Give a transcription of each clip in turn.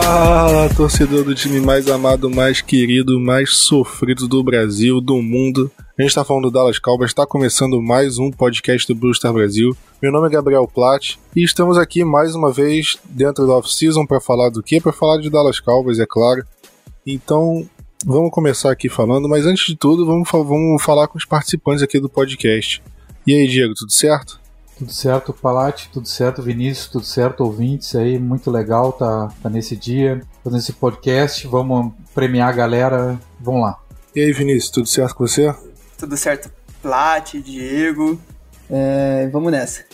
Ah, torcedor do time mais amado, mais querido, mais sofrido do Brasil, do mundo. A gente tá falando do Dallas Cowboys, está começando mais um podcast do Blue Star Brasil. Meu nome é Gabriel Platt e estamos aqui mais uma vez dentro da off-season para falar do quê? Para falar de Dallas Cowboys, é claro. Então, vamos começar aqui falando, mas antes de tudo, vamos, vamos falar com os participantes aqui do podcast. E aí, Diego, tudo certo? Tudo certo, Palate, tudo certo, Vinícius, tudo certo, ouvintes aí, muito legal tá, tá nesse dia, fazendo esse podcast, vamos premiar a galera, vamos lá. E aí, Vinícius, tudo certo com você? Tudo certo, Plat, Diego, é, vamos nessa.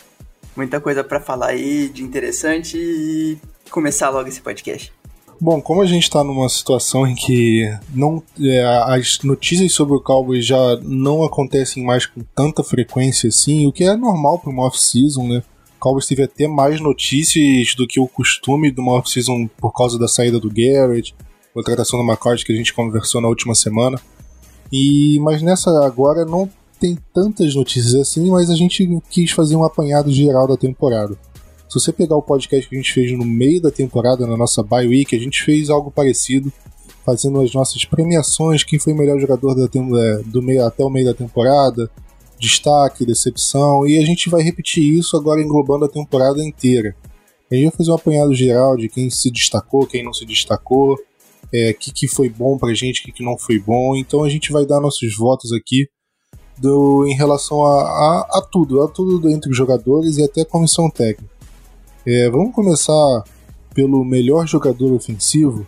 Muita coisa para falar aí de interessante e começar logo esse podcast. Bom, como a gente está numa situação em que não, é, as notícias sobre o Cowboys já não acontecem mais com tanta frequência assim, o que é normal para uma off-season, né? O Cowboys teve até mais notícias do que o costume de uma off-season por causa da saída do Garrett, contratação do McCarthy que a gente conversou na última semana. E mas nessa agora não tem tantas notícias assim, mas a gente quis fazer um apanhado geral da temporada. Se você pegar o podcast que a gente fez no meio da temporada, na nossa bye week, a gente fez algo parecido, fazendo as nossas premiações, quem foi o melhor jogador da, é, do meio até o meio da temporada, destaque, decepção, e a gente vai repetir isso agora englobando a temporada inteira. A gente vai fazer um apanhado geral de quem se destacou, quem não se destacou, o é, que, que foi bom pra gente, o que, que não foi bom. Então a gente vai dar nossos votos aqui do, em relação a, a, a tudo, a tudo entre os jogadores e até a comissão técnica. É, vamos começar pelo melhor jogador ofensivo.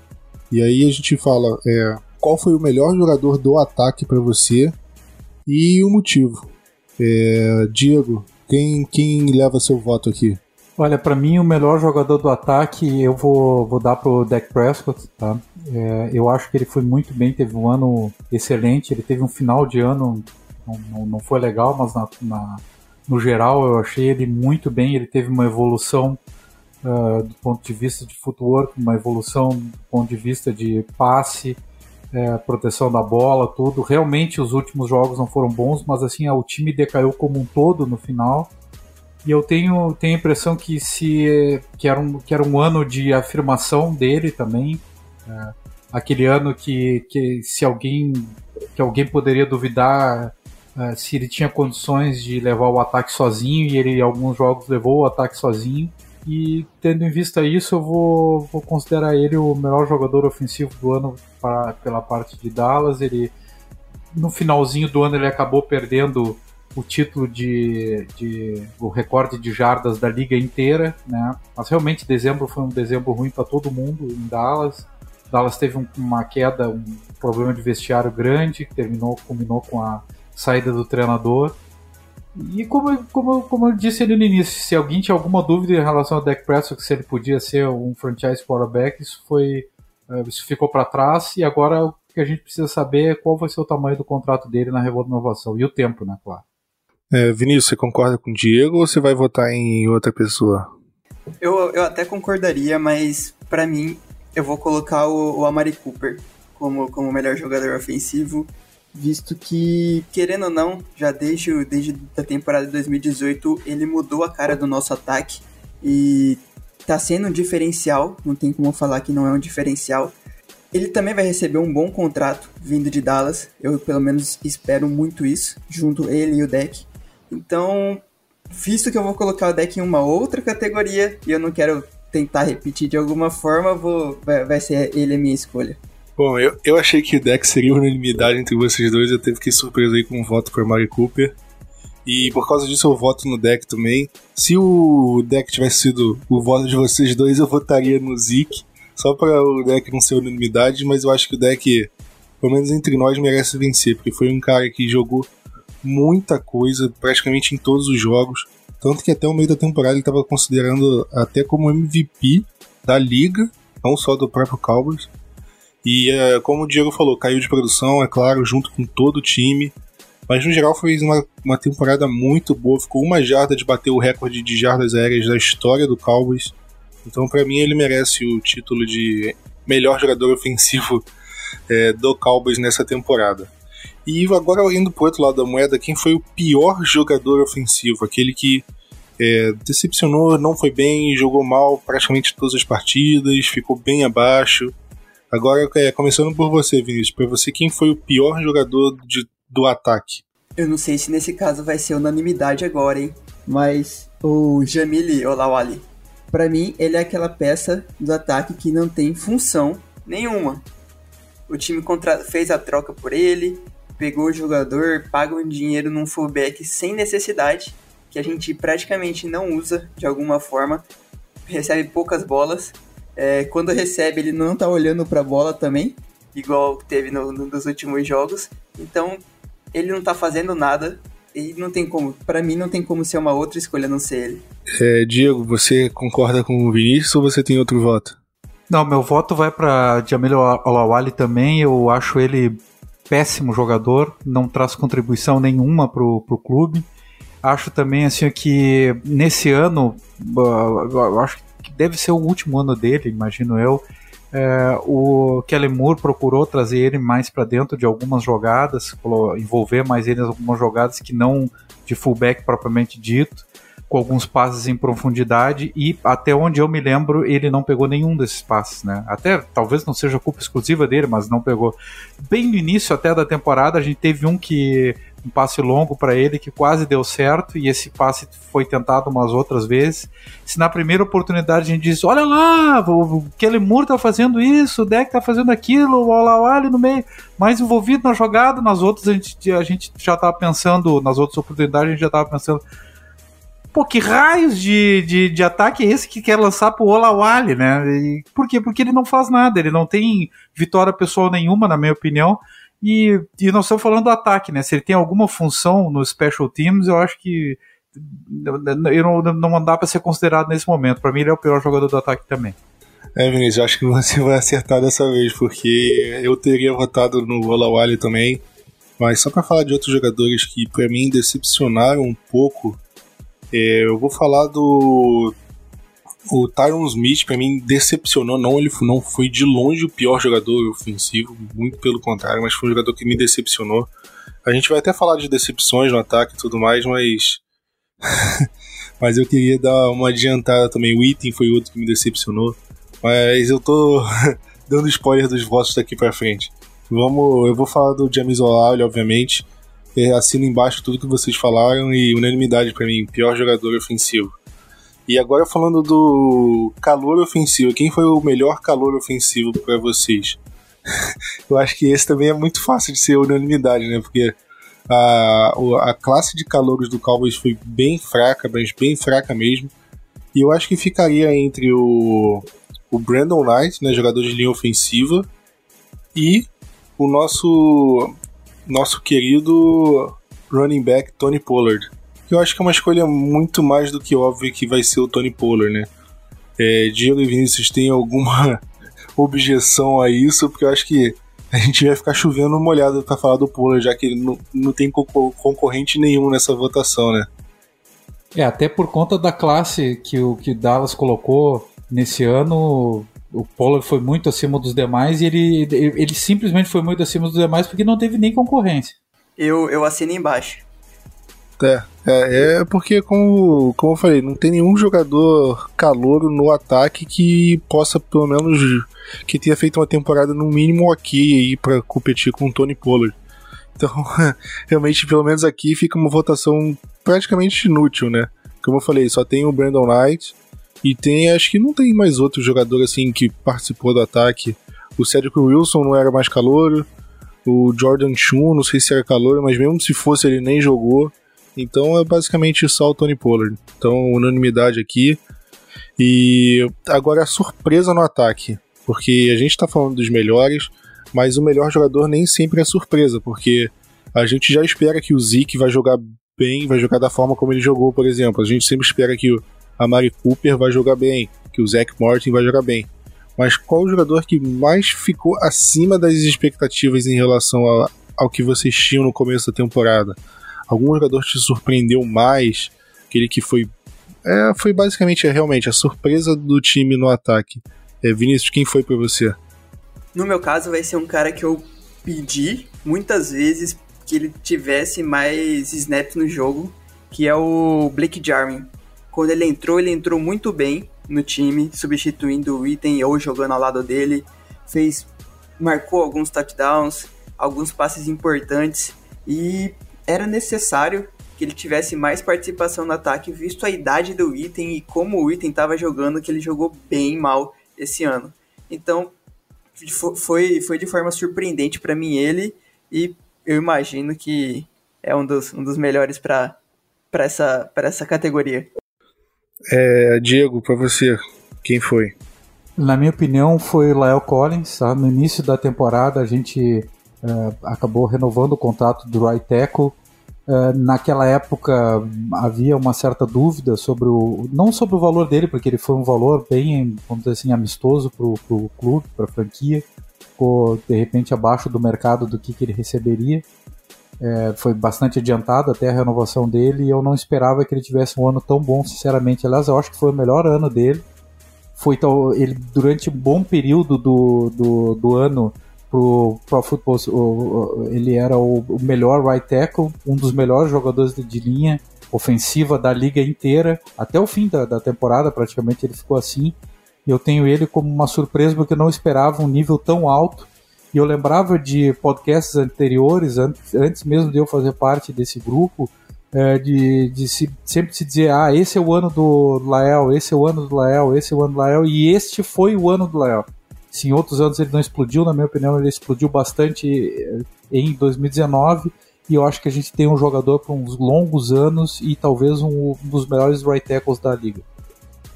E aí a gente fala é, qual foi o melhor jogador do ataque para você e o motivo. É, Diego, quem, quem leva seu voto aqui? Olha, para mim o melhor jogador do ataque eu vou, vou dar pro Dak Prescott, tá? É, eu acho que ele foi muito bem, teve um ano excelente, ele teve um final de ano, não, não, não foi legal, mas na, na no geral, eu achei ele muito bem. Ele teve uma evolução uh, do ponto de vista de footwork, uma evolução do ponto de vista de passe, uh, proteção da bola, tudo. Realmente, os últimos jogos não foram bons, mas assim, o time decaiu como um todo no final. E eu tenho, tenho a impressão que se que era, um, que era um ano de afirmação dele também. Uh, aquele ano que, que se alguém que alguém poderia duvidar uh, se ele tinha condições de levar o ataque sozinho e ele em alguns jogos levou o ataque sozinho. E tendo em vista isso, eu vou, vou considerar ele o melhor jogador ofensivo do ano para, pela parte de Dallas. Ele no finalzinho do ano ele acabou perdendo o título de, de, o recorde de jardas da liga inteira, né? Mas realmente dezembro foi um dezembro ruim para todo mundo em Dallas. Dallas teve um, uma queda, um problema de vestiário grande que terminou, culminou com a saída do treinador. E como, como, como eu disse ali no início, se alguém tinha alguma dúvida em relação ao Dak Prescott, se ele podia ser um franchise quarterback, isso foi eh, isso ficou para trás e agora o que a gente precisa saber é qual vai ser o tamanho do contrato dele na renovação e o tempo, né, claro. É, Vinícius, você concorda com o Diego ou você vai votar em outra pessoa? Eu, eu até concordaria, mas para mim eu vou colocar o, o Amari Cooper como, como melhor jogador ofensivo visto que, querendo ou não, já desde, desde a temporada de 2018, ele mudou a cara do nosso ataque e tá sendo um diferencial, não tem como falar que não é um diferencial. Ele também vai receber um bom contrato vindo de Dallas, eu pelo menos espero muito isso, junto ele e o deck. Então, visto que eu vou colocar o deck em uma outra categoria e eu não quero tentar repetir de alguma forma, vou, vai, vai ser ele a minha escolha. Bom, eu, eu achei que o deck seria unanimidade entre vocês dois, eu teve que surpreso aí com um voto para Mari Cooper. E por causa disso eu voto no deck também. Se o deck tivesse sido o voto de vocês dois, eu votaria no Zeke. Só para o deck não ser unanimidade, mas eu acho que o deck, pelo menos entre nós, merece vencer, porque foi um cara que jogou muita coisa, praticamente em todos os jogos. Tanto que até o meio da temporada ele estava considerando até como MVP da liga, não só do próprio Cowboys. E é, como o Diego falou, caiu de produção, é claro, junto com todo o time. Mas no geral foi uma, uma temporada muito boa. Ficou uma jarda de bater o recorde de jardas aéreas da história do Cowboys. Então, para mim, ele merece o título de melhor jogador ofensivo é, do Cowboys nessa temporada. E agora, indo pro outro lado da moeda, quem foi o pior jogador ofensivo? Aquele que é, decepcionou, não foi bem, jogou mal praticamente todas as partidas, ficou bem abaixo. Agora, é, começando por você, Vinícius, para você, quem foi o pior jogador de, do ataque? Eu não sei se nesse caso vai ser unanimidade agora, hein? Mas o Jamili Olawali, para mim, ele é aquela peça do ataque que não tem função nenhuma. O time contra... fez a troca por ele, pegou o jogador, paga um dinheiro num fullback sem necessidade, que a gente praticamente não usa de alguma forma, recebe poucas bolas. É, quando recebe, ele não tá olhando para a bola também, igual teve no, no, nos últimos jogos. Então, ele não tá fazendo nada e não tem como, para mim não tem como ser uma outra escolha não ser ele. É, Diego, você concorda com o Vinícius ou você tem outro voto? Não, meu voto vai para Jamil Olawali também. Eu acho ele péssimo jogador, não traz contribuição nenhuma pro, pro clube. Acho também assim que nesse ano, eu acho que deve ser o último ano dele, imagino eu. É, o Kelly Moore procurou trazer ele mais para dentro de algumas jogadas, envolver mais ele em algumas jogadas que não de fullback propriamente dito com alguns passes em profundidade e até onde eu me lembro ele não pegou nenhum desses passes, né? Até talvez não seja culpa exclusiva dele, mas não pegou. Bem no início até da temporada a gente teve um que um passe longo para ele que quase deu certo e esse passe foi tentado umas outras vezes. Se na primeira oportunidade a gente diz, olha lá, Kelly Moore tá fazendo isso, o Deck tá fazendo aquilo, o Olawale no meio, mais envolvido na jogada, nas outras a gente, a gente já tava pensando, nas outras oportunidades a gente já tava pensando, pô, que raios de, de, de ataque é esse que quer lançar pro Olawale, né? E, por quê? Porque ele não faz nada, ele não tem vitória pessoal nenhuma, na minha opinião. E, e nós estamos falando do ataque, né? Se ele tem alguma função no Special Teams, eu acho que eu não, não dá para ser considerado nesse momento. Para mim, ele é o pior jogador do ataque também. É, Vinícius, eu acho que você vai acertar dessa vez, porque eu teria votado no Olawale também. Mas só para falar de outros jogadores que para mim decepcionaram um pouco é, eu vou falar do. O Tyron Smith, para mim, decepcionou. Não, ele não foi de longe o pior jogador ofensivo, muito pelo contrário, mas foi um jogador que me decepcionou. A gente vai até falar de decepções no ataque e tudo mais, mas. mas eu queria dar uma adiantada também. O Item foi outro que me decepcionou. Mas eu tô dando spoiler dos votos daqui pra frente. Vamos, eu vou falar do James O'Reilly, obviamente é, assino embaixo tudo que vocês falaram e unanimidade para mim, pior jogador ofensivo. E agora falando do calor ofensivo, quem foi o melhor calor ofensivo para vocês? Eu acho que esse também é muito fácil de ser unanimidade, né? Porque a, a classe de calouros do Cowboys foi bem fraca, mas bem fraca mesmo. E eu acho que ficaria entre o, o Brandon Knight, né, jogador de linha ofensiva, e o nosso nosso querido running back Tony Pollard. Eu acho que é uma escolha muito mais do que óbvia que vai ser o Tony Pollard, né? É, Diego e Vinícius têm alguma objeção a isso, porque eu acho que a gente vai ficar chovendo molhado para falar do Pollard, já que ele não, não tem concorrente nenhum nessa votação, né? É, até por conta da classe que o que Dallas colocou nesse ano, o Pollard foi muito acima dos demais e ele, ele simplesmente foi muito acima dos demais porque não teve nem concorrência. Eu, eu assino embaixo. É, é, é porque, como, como eu falei, não tem nenhum jogador calouro no ataque que possa, pelo menos, que tenha feito uma temporada no mínimo ok aí para competir com o Tony Pollard. Então, realmente, pelo menos aqui fica uma votação praticamente inútil, né? Como eu falei, só tem o Brandon Knight, e tem, acho que não tem mais outro jogador assim que participou do ataque. O Cedric Wilson não era mais calouro. O Jordan Chun, não sei se era calouro, mas mesmo se fosse, ele nem jogou. Então é basicamente só o Tony Pollard. Então, unanimidade aqui. E agora a surpresa no ataque. Porque a gente está falando dos melhores, mas o melhor jogador nem sempre é surpresa, porque a gente já espera que o Zeke vai jogar bem, vai jogar da forma como ele jogou, por exemplo. A gente sempre espera que o Amari Cooper vai jogar bem, que o Zach Martin vai jogar bem. Mas qual o jogador que mais ficou acima das expectativas em relação a, ao que vocês tinham no começo da temporada? Algum jogador te surpreendeu mais? Aquele que foi. É, foi basicamente, é, realmente, a surpresa do time no ataque. É, Vinícius, quem foi para você? No meu caso, vai ser um cara que eu pedi muitas vezes que ele tivesse mais snaps no jogo, que é o Blake Jarwin. Quando ele entrou, ele entrou muito bem no time, substituindo o Item ou jogando ao lado dele. Fez, marcou alguns touchdowns, alguns passes importantes e era necessário que ele tivesse mais participação no ataque, visto a idade do Item e como o Item estava jogando, que ele jogou bem mal esse ano. Então, foi, foi de forma surpreendente para mim ele e eu imagino que é um dos, um dos melhores para essa, essa categoria. É, Diego, para você, quem foi? Na minha opinião, foi Lael Collins. Tá? No início da temporada, a gente é, acabou renovando o contrato do right tackle. É, naquela época havia uma certa dúvida sobre o. não sobre o valor dele, porque ele foi um valor bem, vamos dizer assim, amistoso para o clube, para a franquia. Ficou de repente abaixo do mercado do que, que ele receberia. É, foi bastante adiantado até a renovação dele e eu não esperava que ele tivesse um ano tão bom, sinceramente. Aliás, eu acho que foi o melhor ano dele. Foi ele durante um bom período do, do, do ano pro Pro Football, ele era o, melhor right tackle, um dos melhores jogadores de linha ofensiva da liga inteira. Até o fim da, da temporada, praticamente, ele ficou assim. Eu tenho ele como uma surpresa porque eu não esperava um nível tão alto e eu lembrava de podcasts anteriores, antes, antes mesmo de eu fazer parte desse grupo, é, de, de se, sempre se dizer: ah, esse é o ano do Lael, esse é o ano do Lael, esse é o ano do Lael, e este foi o ano do Lael. Se em outros anos ele não explodiu, na minha opinião, ele explodiu bastante eh, em 2019. E eu acho que a gente tem um jogador por uns longos anos e talvez um, dos melhores right tackles da liga.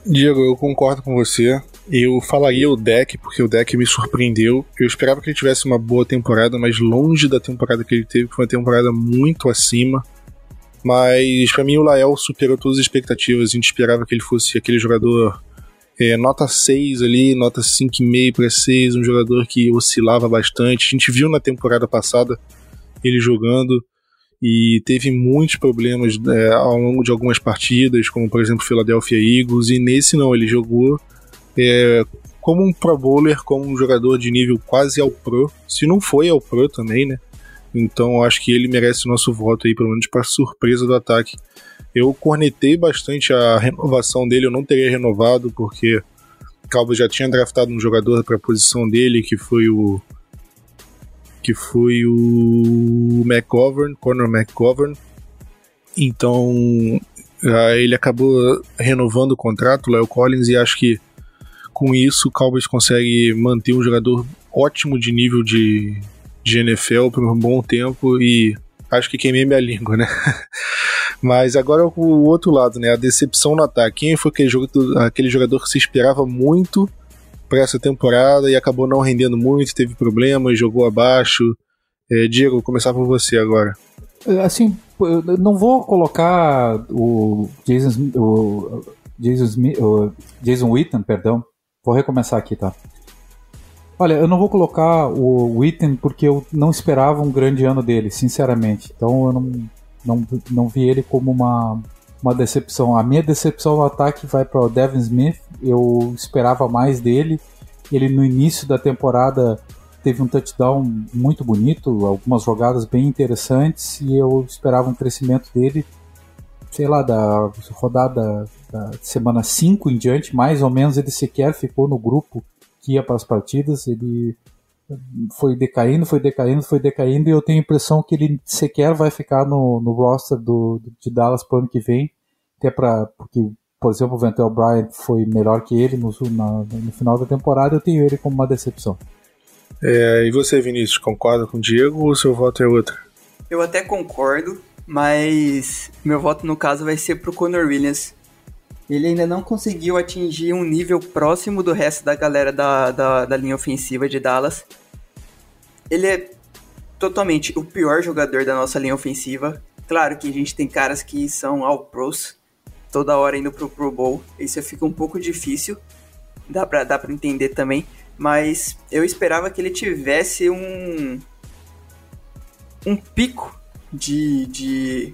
Diego, eu concordo com você. Eu falaria o deck, porque o deck me surpreendeu. Eu esperava que ele tivesse uma boa temporada, mas longe da temporada que ele teve, foi uma temporada muito acima. Mas para mim o Lael superou todas as expectativas. A gente esperava que ele fosse aquele jogador é, nota 6 ali, nota 5,5 para 6, um jogador que oscilava bastante. A gente viu na temporada passada ele jogando e teve muitos problemas é, ao longo de algumas partidas, como por exemplo Philadelphia Eagles, e nesse não, ele jogou é, como um pro bowler, como um jogador de nível quase ao pro, se não foi ao pro também, né? Então acho que ele merece o nosso voto aí, pelo menos para surpresa do ataque. Eu cornetei bastante a renovação dele, eu não teria renovado, porque Calvo já tinha draftado um jogador para a posição dele, que foi o que foi o McGovern, Conor McGovern. Então ele acabou renovando o contrato, o Léo Collins, e acho que com isso o Cowboys consegue manter um jogador ótimo de nível de, de NFL por um bom tempo e acho que queimei minha língua, né? Mas agora o outro lado, né? A decepção no ataque. Quem foi aquele jogador, aquele jogador que se esperava muito para essa temporada e acabou não rendendo muito, teve problemas, jogou abaixo. É, Diego, vou começar por você agora. É, assim, eu não vou colocar o Jason, o Jason, o Jason Witten, perdão. Vou recomeçar aqui, tá? Olha, eu não vou colocar o Witten porque eu não esperava um grande ano dele, sinceramente. Então eu não, não, não vi ele como uma, uma decepção. A minha decepção no ataque vai para o Devin Smith. Eu esperava mais dele. Ele no início da temporada teve um touchdown muito bonito, algumas jogadas bem interessantes e eu esperava um crescimento dele, sei lá, da rodada da semana 5 em diante, mais ou menos ele sequer ficou no grupo que ia para as partidas, ele foi decaindo, foi decaindo, foi decaindo, e eu tenho a impressão que ele sequer vai ficar no, no roster do, de Dallas para o ano que vem, até para porque, por exemplo, o Ventel Bryant foi melhor que ele no, na, no final da temporada, eu tenho ele como uma decepção. É, e você, Vinícius, concorda com o Diego ou seu voto é outro? Eu até concordo, mas meu voto no caso vai ser pro Conor Williams. Ele ainda não conseguiu atingir um nível próximo do resto da galera da, da, da linha ofensiva de Dallas. Ele é totalmente o pior jogador da nossa linha ofensiva. Claro que a gente tem caras que são all pros, toda hora indo pro Pro Bowl. Isso fica um pouco difícil, dá pra, dá pra entender também. Mas eu esperava que ele tivesse um. um pico de, de,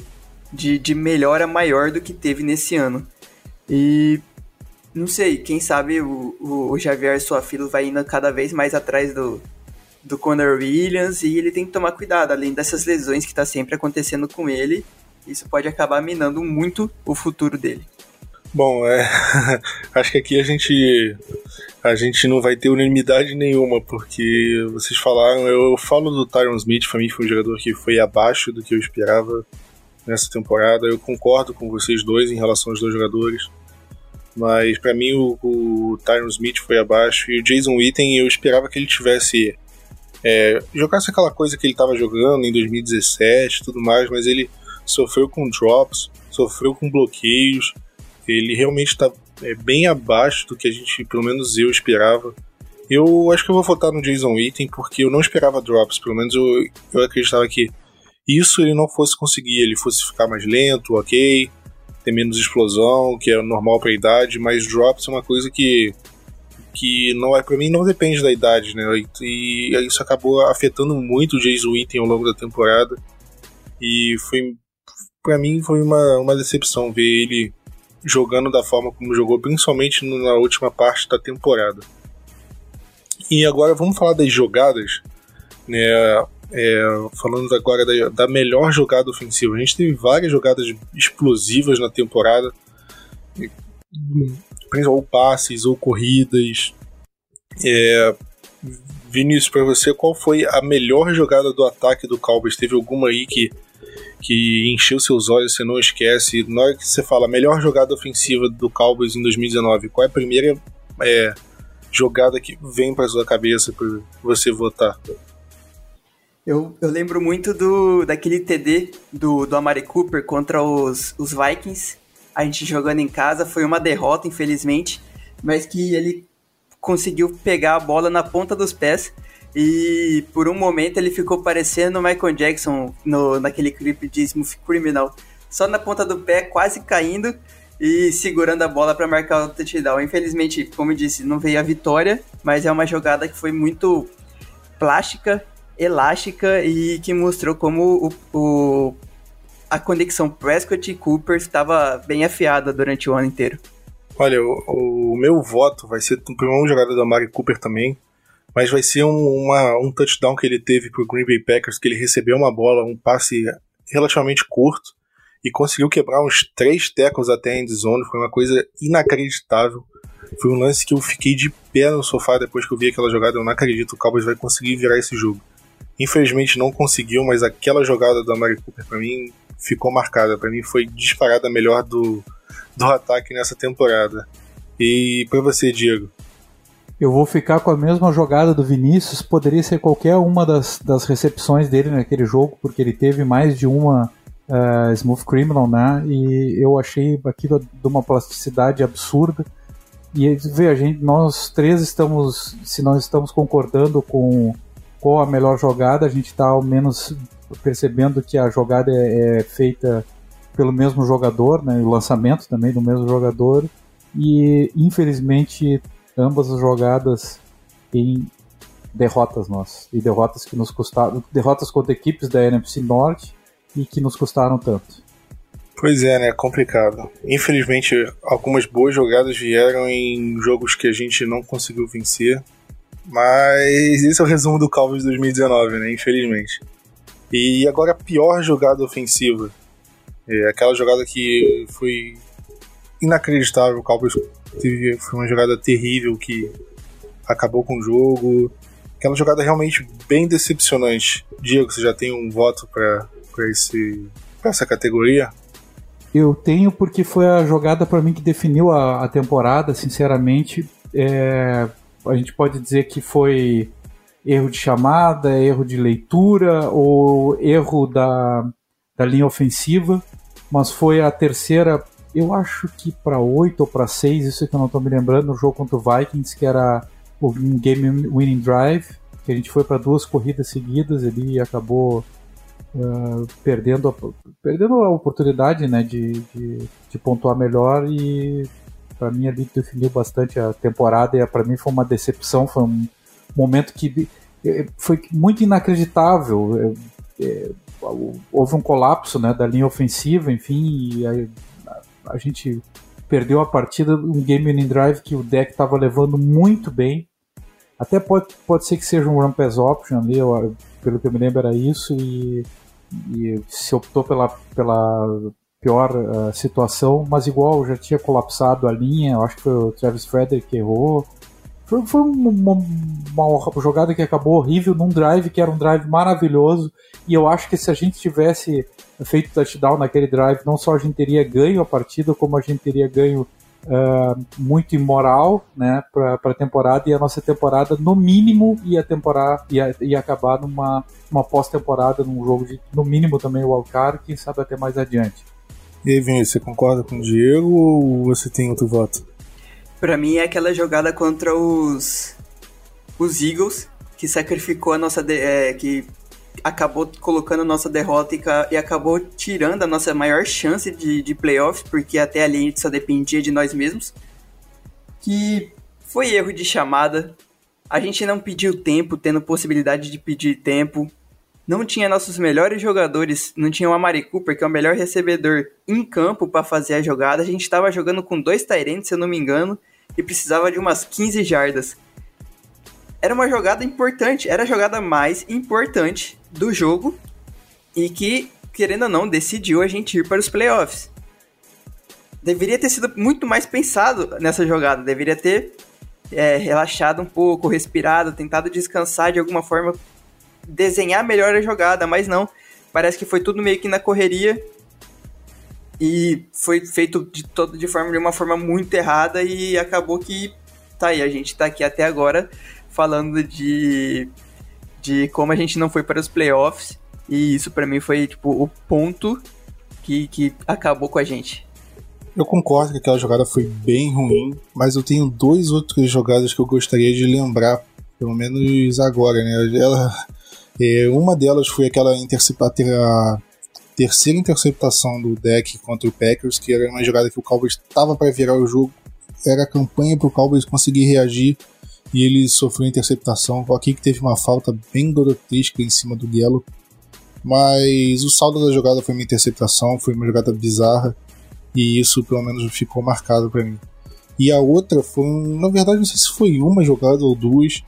de, de melhora maior do que teve nesse ano. E não sei, quem sabe o, o, o Javier Suafilo vai indo cada vez mais atrás do, do Conor Williams e ele tem que tomar cuidado, além dessas lesões que está sempre acontecendo com ele, isso pode acabar minando muito o futuro dele. Bom, é, acho que aqui a gente a gente não vai ter unanimidade nenhuma, porque vocês falaram, eu falo do Tyron Smith, para mim foi um jogador que foi abaixo do que eu esperava nessa temporada. Eu concordo com vocês dois em relação aos dois jogadores, mas para mim o, o Tyron Smith foi abaixo e o Jason Witten eu esperava que ele tivesse é, jogasse aquela coisa que ele estava jogando em 2017 tudo mais, mas ele sofreu com drops, sofreu com bloqueios, ele realmente está é, bem abaixo do que a gente, pelo menos eu, esperava. Eu acho que eu vou votar no Jason Witten porque eu não esperava drops, pelo menos eu, eu acreditava que isso ele não fosse conseguir, ele fosse ficar mais lento, ok, ter menos explosão, que é normal para a idade, mas drops é uma coisa que que não é para mim não depende da idade, né? E, e, isso acabou afetando muito o Jason Witten ao longo da temporada. E foi para mim foi uma, uma decepção ver ele jogando da forma como jogou, principalmente na última parte da temporada. E agora vamos falar das jogadas, né? É, falando agora da, da, melhor jogada ofensiva. A gente teve várias jogadas explosivas na temporada, ou passes ou corridas. É, Vinícius, para você, qual foi a melhor jogada do ataque do Cowboys? Teve alguma aí que que encheu seus olhos, você não esquece. Na hora que você fala melhor jogada ofensiva do Cowboys em 2019, qual é a primeira é, jogada que vem para sua cabeça para você votar? Eu, eu lembro muito do daquele TD do, do Amari Cooper contra os, os Vikings. A gente jogando em casa, foi uma derrota, infelizmente, mas que ele conseguiu pegar a bola na ponta dos pés e por um momento ele ficou parecendo o Michael Jackson no, naquele clipe de Smooth Criminal. Só na ponta do pé, quase caindo e segurando a bola para marcar o touchdown. Infelizmente, como eu disse, não veio a vitória, mas é uma jogada que foi muito plástica, elástica e que mostrou como o, o a conexão Prescott e Cooper estava bem afiada durante o ano inteiro. Olha, o, o meu voto vai ser uma jogada da Mari Cooper também mas vai ser um, uma, um touchdown que ele teve pro Green Bay Packers, que ele recebeu uma bola, um passe relativamente curto, e conseguiu quebrar uns três tackles até a endzone, foi uma coisa inacreditável. Foi um lance que eu fiquei de pé no sofá depois que eu vi aquela jogada, eu não acredito, o Cowboys vai conseguir virar esse jogo. Infelizmente não conseguiu, mas aquela jogada do Amari Cooper para mim ficou marcada, para mim foi disparada melhor do, do ataque nessa temporada. E para você, Diego? Eu vou ficar com a mesma jogada do Vinícius. Poderia ser qualquer uma das, das recepções dele naquele jogo, porque ele teve mais de uma uh, Smooth Criminal, né? E eu achei aquilo de uma plasticidade absurda. E vê, a gente, nós três estamos, se nós estamos concordando com qual a melhor jogada, a gente está ao menos percebendo que a jogada é, é feita pelo mesmo jogador, né? O lançamento também do mesmo jogador. E infelizmente ambas as jogadas em derrotas nossas. E derrotas que nos custaram. Derrotas contra equipes da NFC Norte e que nos custaram tanto. Pois é, né? Complicado. Infelizmente, algumas boas jogadas vieram em jogos que a gente não conseguiu vencer. Mas esse é o resumo do Cowboys 2019, né? Infelizmente. E agora a pior jogada ofensiva. É aquela jogada que foi inacreditável. O Cowboys teve, foi uma jogada terrível que acabou com o jogo. Aquela jogada realmente bem decepcionante. Diego, você já tem um voto para essa categoria? Eu tenho porque foi a jogada para mim que definiu a, a temporada, sinceramente. É, a gente pode dizer que foi erro de chamada, erro de leitura ou erro da, da linha ofensiva, mas foi a terceira, eu acho que para 8 ou para 6, isso que eu não estou me lembrando, no jogo contra o Vikings, que era um game winning drive, que a gente foi para duas corridas seguidas ali e acabou uh, perdendo, a, perdendo a oportunidade né, de, de, de pontuar melhor e para mim ali definiu bastante a temporada e para mim foi uma decepção, foi um momento que eh, foi muito inacreditável. É, é, houve um colapso né, da linha ofensiva, enfim, e a, a gente perdeu a partida, um game winning drive que o deck estava levando muito bem. Até pode, pode ser que seja um run pass option ali, eu, pelo que eu me lembro era isso, e, e se optou pela, pela pior uh, situação, mas igual já tinha colapsado a linha, acho que o Travis Frederick errou. Foi, foi uma, uma, jogada que acabou horrível num drive que era um drive maravilhoso. E eu acho que se a gente tivesse feito touchdown naquele drive, não só a gente teria ganho a partida, como a gente teria ganho uh, muito imoral né, para a temporada. E a nossa temporada, no mínimo, ia, temporar, ia, ia acabar numa uma pós-temporada, num jogo de, no mínimo, também o Alcar, quem sabe até mais adiante. E aí, Vinícius, você concorda com o Diego ou você tem outro voto? Para mim é aquela jogada contra os os Eagles que sacrificou a nossa de, é, que acabou colocando a nossa derrota e, e, acabou tirando a nossa maior chance de, de playoffs, porque até ali a gente só dependia de nós mesmos. Que foi erro de chamada. A gente não pediu tempo, tendo possibilidade de pedir tempo. Não tinha nossos melhores jogadores, não tinha o Amari Cooper, que é o melhor recebedor em campo para fazer a jogada. A gente estava jogando com dois Tyrants, se eu não me engano, e precisava de umas 15 jardas. Era uma jogada importante, era a jogada mais importante do jogo e que, querendo ou não, decidiu a gente ir para os playoffs. Deveria ter sido muito mais pensado nessa jogada, deveria ter é, relaxado um pouco, respirado, tentado descansar de alguma forma desenhar melhor a jogada, mas não. Parece que foi tudo meio que na correria e foi feito de todo de forma de uma forma muito errada e acabou que tá aí, a gente tá aqui até agora falando de de como a gente não foi para os playoffs e isso para mim foi tipo o ponto que, que acabou com a gente. Eu concordo que aquela jogada foi bem ruim, mas eu tenho dois outras jogadas que eu gostaria de lembrar, pelo menos agora, né? Ela, uma delas foi aquela interceptação, terceira interceptação do deck contra o Packers, que era uma jogada que o Cowboys estava para virar o jogo, era a campanha para o Cowboys conseguir reagir e ele sofreu interceptação. Aqui que teve uma falta bem grotesca em cima do Gelo, mas o saldo da jogada foi uma interceptação, foi uma jogada bizarra e isso pelo menos ficou marcado para mim. E a outra foi, na verdade, não sei se foi uma jogada ou duas,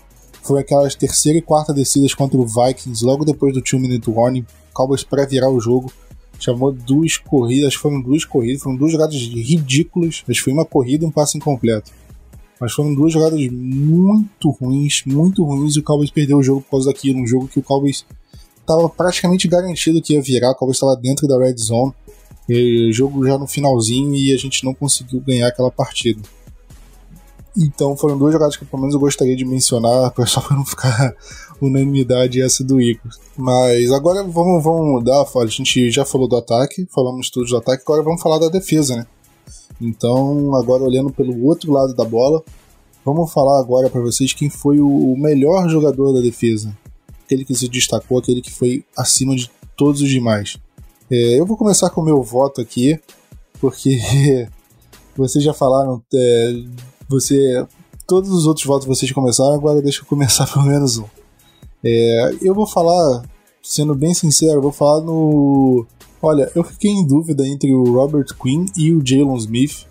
foi aquelas terceira e quarta descidas contra o Vikings, logo depois do 2 Minute Warning, Cowboys para virar o jogo. Chamou duas corridas, foram duas corridas, foram duas jogadas ridículas, mas foi uma corrida e um passe incompleto. Mas foram duas jogadas muito ruins, muito ruins, e o Cowboys perdeu o jogo por causa daquilo. Um jogo que o Cowboys estava praticamente garantido que ia virar, o Cowboys estava dentro da red zone, o jogo já no finalzinho e a gente não conseguiu ganhar aquela partida. Então foram duas jogadas que pelo menos eu gostaria de mencionar, só para não ficar unanimidade essa do Igor. Mas agora vamos, vamos mudar, a gente já falou do ataque, falamos tudo do ataque, agora vamos falar da defesa, né? Então, agora olhando pelo outro lado da bola, vamos falar agora para vocês quem foi o melhor jogador da defesa. Aquele que se destacou, aquele que foi acima de todos os demais. É, eu vou começar com o meu voto aqui, porque vocês já falaram é, você. Todos os outros votos vocês começaram, agora deixa eu começar pelo menos um. É, eu vou falar, sendo bem sincero, vou falar no. Olha, eu fiquei em dúvida entre o Robert Quinn e o Jalen Smith,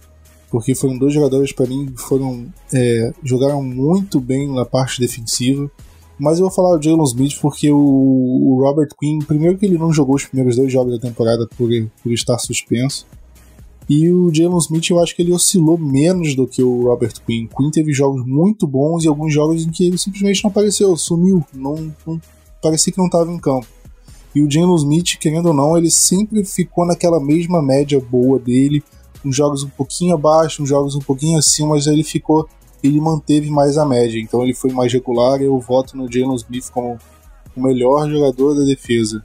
porque foram dois jogadores para mim que foram é, jogaram muito bem na parte defensiva. Mas eu vou falar o Jalen Smith porque o, o, Robert Quinn, primeiro que ele não jogou os primeiros dois jogos da temporada por, por estar suspenso. E o Jalen Smith eu acho que ele oscilou menos do que o Robert Quinn. Quinn teve jogos muito bons e alguns jogos em que ele simplesmente não apareceu, sumiu, não, não parecia que não estava em campo. E o Jalen Smith, querendo ou não, ele sempre ficou naquela mesma média boa dele, uns jogos um pouquinho abaixo, uns jogos um pouquinho acima, mas ele ficou ele manteve mais a média, então ele foi mais regular. Eu voto no Jalen Smith como o melhor jogador da defesa.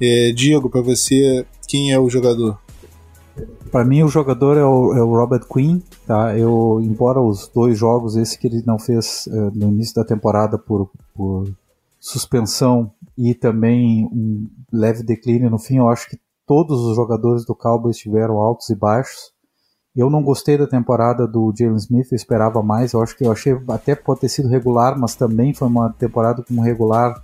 É, Diego, para você, quem é o jogador? Para mim, o jogador é o, é o, Robert Quinn. Tá? Eu, embora os dois jogos, esse que ele não fez uh, no início da temporada por, por suspensão e também um leve declínio no fim, eu acho que todos os jogadores do Cowboys tiveram altos e baixos. Eu não gostei da temporada do Jalen Smith, eu esperava mais. Eu acho que eu achei até pode ter sido regular, mas também foi uma temporada como regular.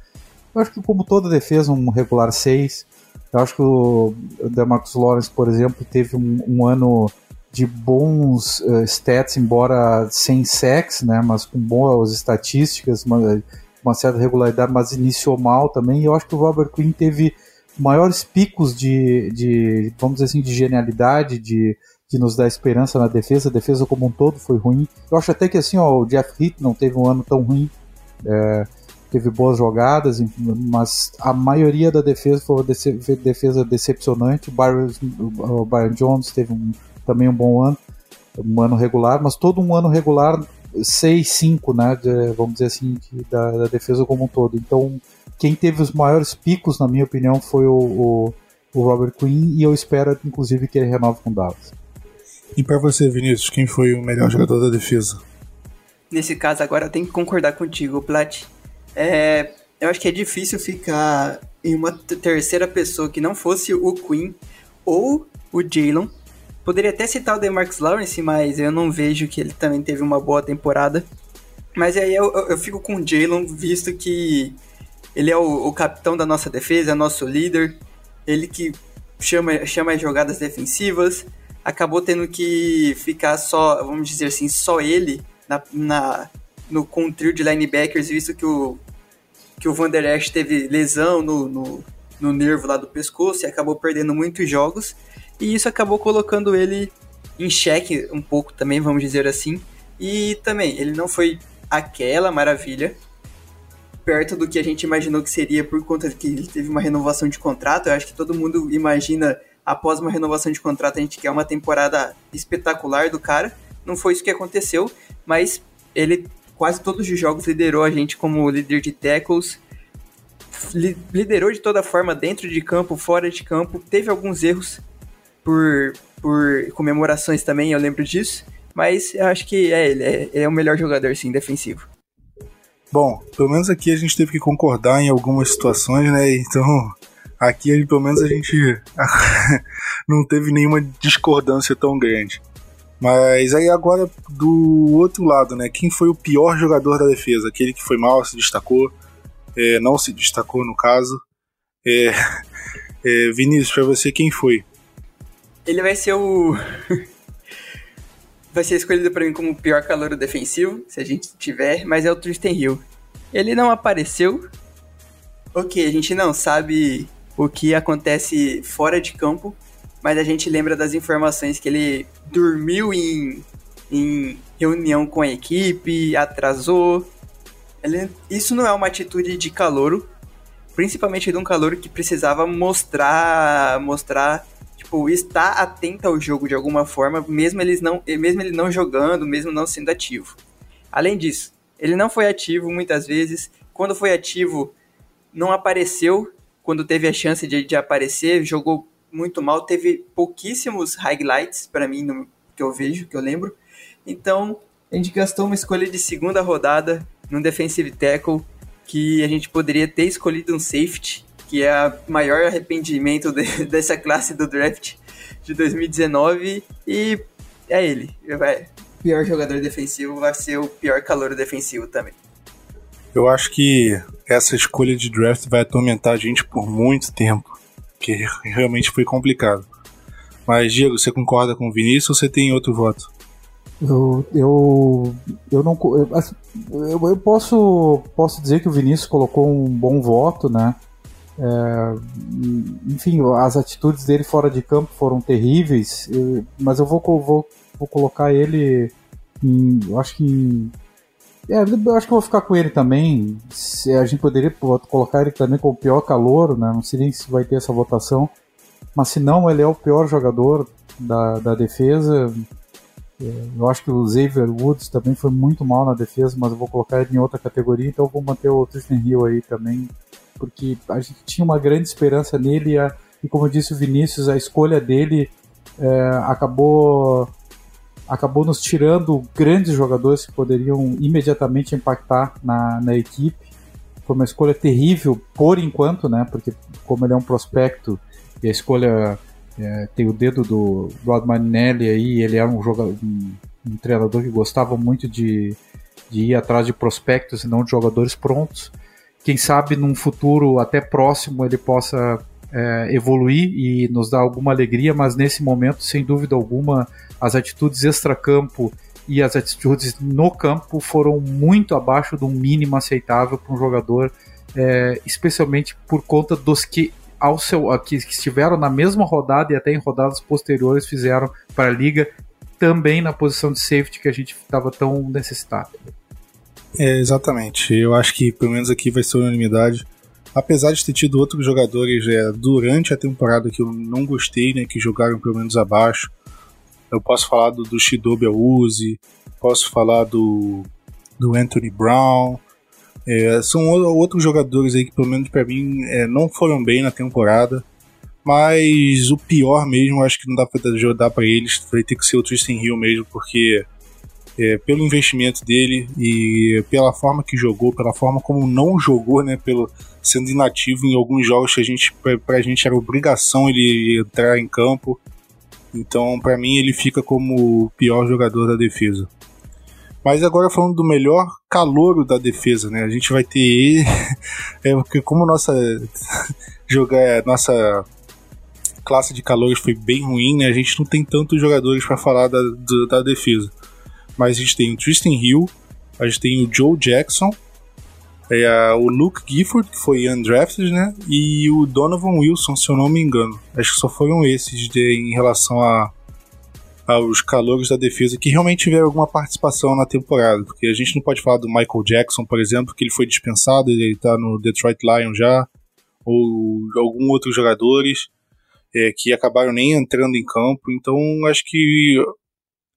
Eu acho que como toda defesa, um regular 6. Eu acho que o Demarcus Lawrence, por exemplo, teve um, um ano de bons uh, stats, embora sem sex, né, mas com boas estatísticas, uma, uma certa regularidade, mas iniciou mal também. E eu acho que o Robert Quinn teve maiores picos de, de vamos dizer assim, de genialidade, de que nos dá esperança na defesa. A defesa como um todo foi ruim. Eu acho até que assim, ó, o Jeff Heath não teve um ano tão ruim. É, teve boas jogadas, mas a maioria da defesa foi uma defesa decepcionante. O Byron, o Byron Jones teve um, também um bom ano, um ano regular, mas todo um ano regular 6, 5, né, de, vamos dizer assim, de, da, da, defesa como um todo. Então, quem teve os maiores picos, na minha opinião, foi o, o, o Robert Quinn, e eu espero, inclusive, que ele renove com Dallas. E para você, Vinícius, quem foi o melhor jogador da defesa? Nesse caso, agora eu tenho que concordar contigo, Plat. É, eu acho que é difícil ficar em uma terceira pessoa que não fosse o Queen ou o Jalen. Poderia até citar o DeMarcus Lawrence, mas eu não vejo que ele também teve uma boa temporada. Mas aí eu, eu, fico com o Jalen, visto que ele é o, o, capitão da nossa defesa, nosso líder. Ele que chama, chama as jogadas defensivas. Acabou tendo que ficar só, vamos dizer assim, só ele na, na no, com o trio de linebackers, visto que o, que o Van Der Esch teve lesão no, no, no nervo lá do pescoço e acabou perdendo muitos jogos. E isso acabou colocando ele em xeque um pouco também, vamos dizer assim. E também, ele não foi aquela maravilha, perto do que a gente imaginou que seria por conta de que ele teve uma renovação de contrato. Eu acho que todo mundo imagina, após uma renovação de contrato, a gente quer uma temporada espetacular do cara. Não foi isso que aconteceu, mas ele quase todos os jogos liderou a gente como líder de tackles, liderou de toda forma dentro de campo, fora de campo, teve alguns erros por, por comemorações também, eu lembro disso, mas eu acho que é ele, é, é o melhor jogador sim defensivo. Bom, pelo menos aqui a gente teve que concordar em algumas situações, né? Então, aqui pelo menos a gente não teve nenhuma discordância tão grande. Mas aí agora do outro lado, né? Quem foi o pior jogador da defesa? Aquele que foi mal, se destacou, é, não se destacou no caso. É, é, Vinícius, para você quem foi? Ele vai ser o vai ser escolhido para mim como o pior calor defensivo, se a gente tiver, mas é o Tristan Hill. Ele não apareceu. Ok, a gente não sabe o que acontece fora de campo, mas a gente lembra das informações que ele dormiu em, em reunião com a equipe, atrasou. Ele, isso não é uma atitude de calouro, principalmente de um calouro que precisava mostrar, mostrar, tipo, estar atento ao jogo de alguma forma, mesmo, eles não, mesmo ele não jogando, mesmo não sendo ativo. Além disso, ele não foi ativo muitas vezes. Quando foi ativo, não apareceu quando teve a chance de, de aparecer, jogou muito mal, teve pouquíssimos highlights para mim no, que eu vejo, que eu lembro. Então, a gente gastou uma escolha de segunda rodada num defensive tackle que a gente poderia ter escolhido um safety, que é o maior arrependimento de, dessa classe do draft de 2019 e é ele. Vai, pior jogador defensivo vai ser o pior calor defensivo também. Eu acho que essa escolha de draft vai atormentar a gente por muito tempo que realmente foi complicado. Mas, Diego, você concorda com o Vinícius ou você tem outro voto? Eu, eu, eu não assim, eu, eu, posso, posso dizer que o Vinícius colocou um bom voto, né? É, enfim, as atitudes dele fora de campo foram terríveis, mas eu vou, vou, vou colocar ele em, eu acho que em é, eu acho que eu vou ficar com ele também. Se a gente poderia colocar ele também como o pior calor, né? Não sei nem se vai ter essa votação. Mas se não, ele é o pior jogador da, da defesa. É, eu acho que o Xavier Woods também foi muito mal na defesa, mas eu vou colocar ele em outra categoria, então eu vou manter o Tristan Hill aí também, porque a gente tinha uma grande esperança nele e, a, e como disse o Vinícius, a escolha dele é, acabou acabou nos tirando grandes jogadores que poderiam imediatamente impactar na, na equipe. Foi uma escolha terrível por enquanto, né? Porque como ele é um prospecto e a escolha é, tem o dedo do Rod Marinelli aí, ele era um jogador, um, um treinador que gostava muito de, de ir atrás de prospectos e não de jogadores prontos. Quem sabe num futuro até próximo ele possa é, evoluir e nos dar alguma alegria, mas nesse momento, sem dúvida alguma, as atitudes extra-campo e as atitudes no campo foram muito abaixo do mínimo aceitável para um jogador, é, especialmente por conta dos que ao seu que estiveram na mesma rodada e até em rodadas posteriores fizeram para a liga também na posição de safety que a gente estava tão necessitado. É, exatamente. Eu acho que pelo menos aqui vai ser unanimidade. Apesar de ter tido outros jogadores é, durante a temporada que eu não gostei, né, que jogaram pelo menos abaixo, eu posso falar do, do Shidobi Awuzi, posso falar do, do Anthony Brown. É, são outros jogadores aí que, pelo menos para mim, é, não foram bem na temporada. Mas o pior mesmo, acho que não dá pra dar para eles. Vai ter que ser o Tristan Hill mesmo, porque é, pelo investimento dele e pela forma que jogou, pela forma como não jogou, né, pelo sendo inativo em alguns jogos que a gente pra, gente era obrigação ele entrar em campo. Então, para mim, ele fica como o pior jogador da defesa. Mas agora falando do melhor calouro da defesa, né? A gente vai ter ele. é porque como nossa jogar nossa classe de calores foi bem ruim, né? A gente não tem tantos jogadores para falar da, da, da, defesa. Mas a gente tem o Tristan Hill, a gente tem o Joe Jackson, é, o Luke Gifford, que foi undrafted, né? E o Donovan Wilson, se eu não me engano. Acho que só foram esses de, em relação a, aos calouros da defesa que realmente tiveram alguma participação na temporada. Porque a gente não pode falar do Michael Jackson, por exemplo, que ele foi dispensado, ele está no Detroit Lions já, ou alguns outros jogadores é, que acabaram nem entrando em campo. Então acho que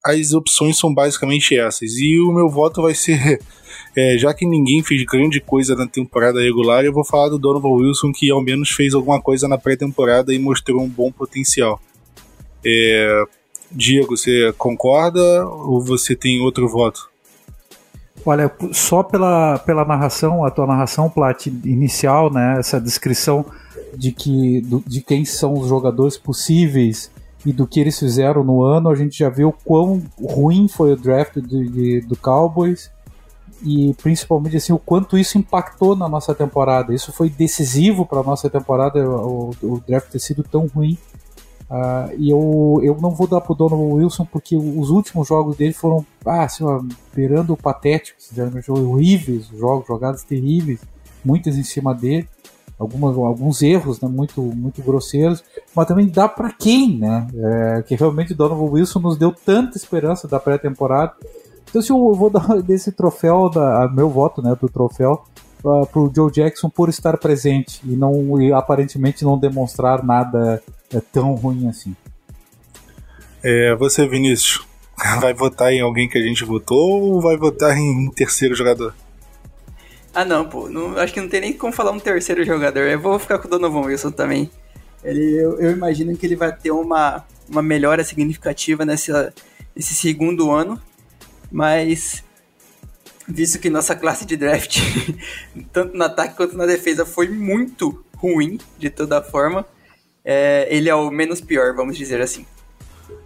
as opções são basicamente essas. E o meu voto vai ser é, já que ninguém fez grande coisa na temporada regular, eu vou falar do Donovan Wilson, que ao menos fez alguma coisa na pré-temporada e mostrou um bom potencial. É, Diego, você concorda ou você tem outro voto? Olha, só pela, pela narração, a tua narração, Plat, inicial, né, essa descrição de, que, do, de quem são os jogadores possíveis e do que eles fizeram no ano, a gente já viu o quão ruim foi o draft do, de, do Cowboys e principalmente assim o quanto isso impactou na nossa temporada. Isso foi decisivo para a nossa temporada, o, o, draft ter sido tão ruim. Uh, e eu, eu não vou dar pro Donovan Wilson porque os últimos jogos dele foram ah, assim, ó, beirando patéticos, horríveis, jogos, jogadas terríveis, muitas em cima dele, algumas, alguns erros né, muito, muito grosseiros, mas também dá para quem, né? É, que realmente o Donovan Wilson nos deu tanta esperança da pré-temporada então, se eu vou dar desse troféu, da, meu voto, né, do troféu, uh, pro Joe Jackson por estar presente e não e aparentemente não demonstrar nada é, tão ruim assim. É, você, Vinícius, vai votar em alguém que a gente votou ou vai votar em terceiro jogador? Ah, não, pô. Não, acho que não tem nem como falar um terceiro jogador. Eu vou ficar com o Donovan Wilson também. Ele, eu, eu imagino que ele vai ter uma, uma melhora significativa nessa, nesse segundo ano mas visto que nossa classe de draft, tanto no ataque quanto na defesa, foi muito ruim de toda forma, é, ele é o menos pior, vamos dizer assim.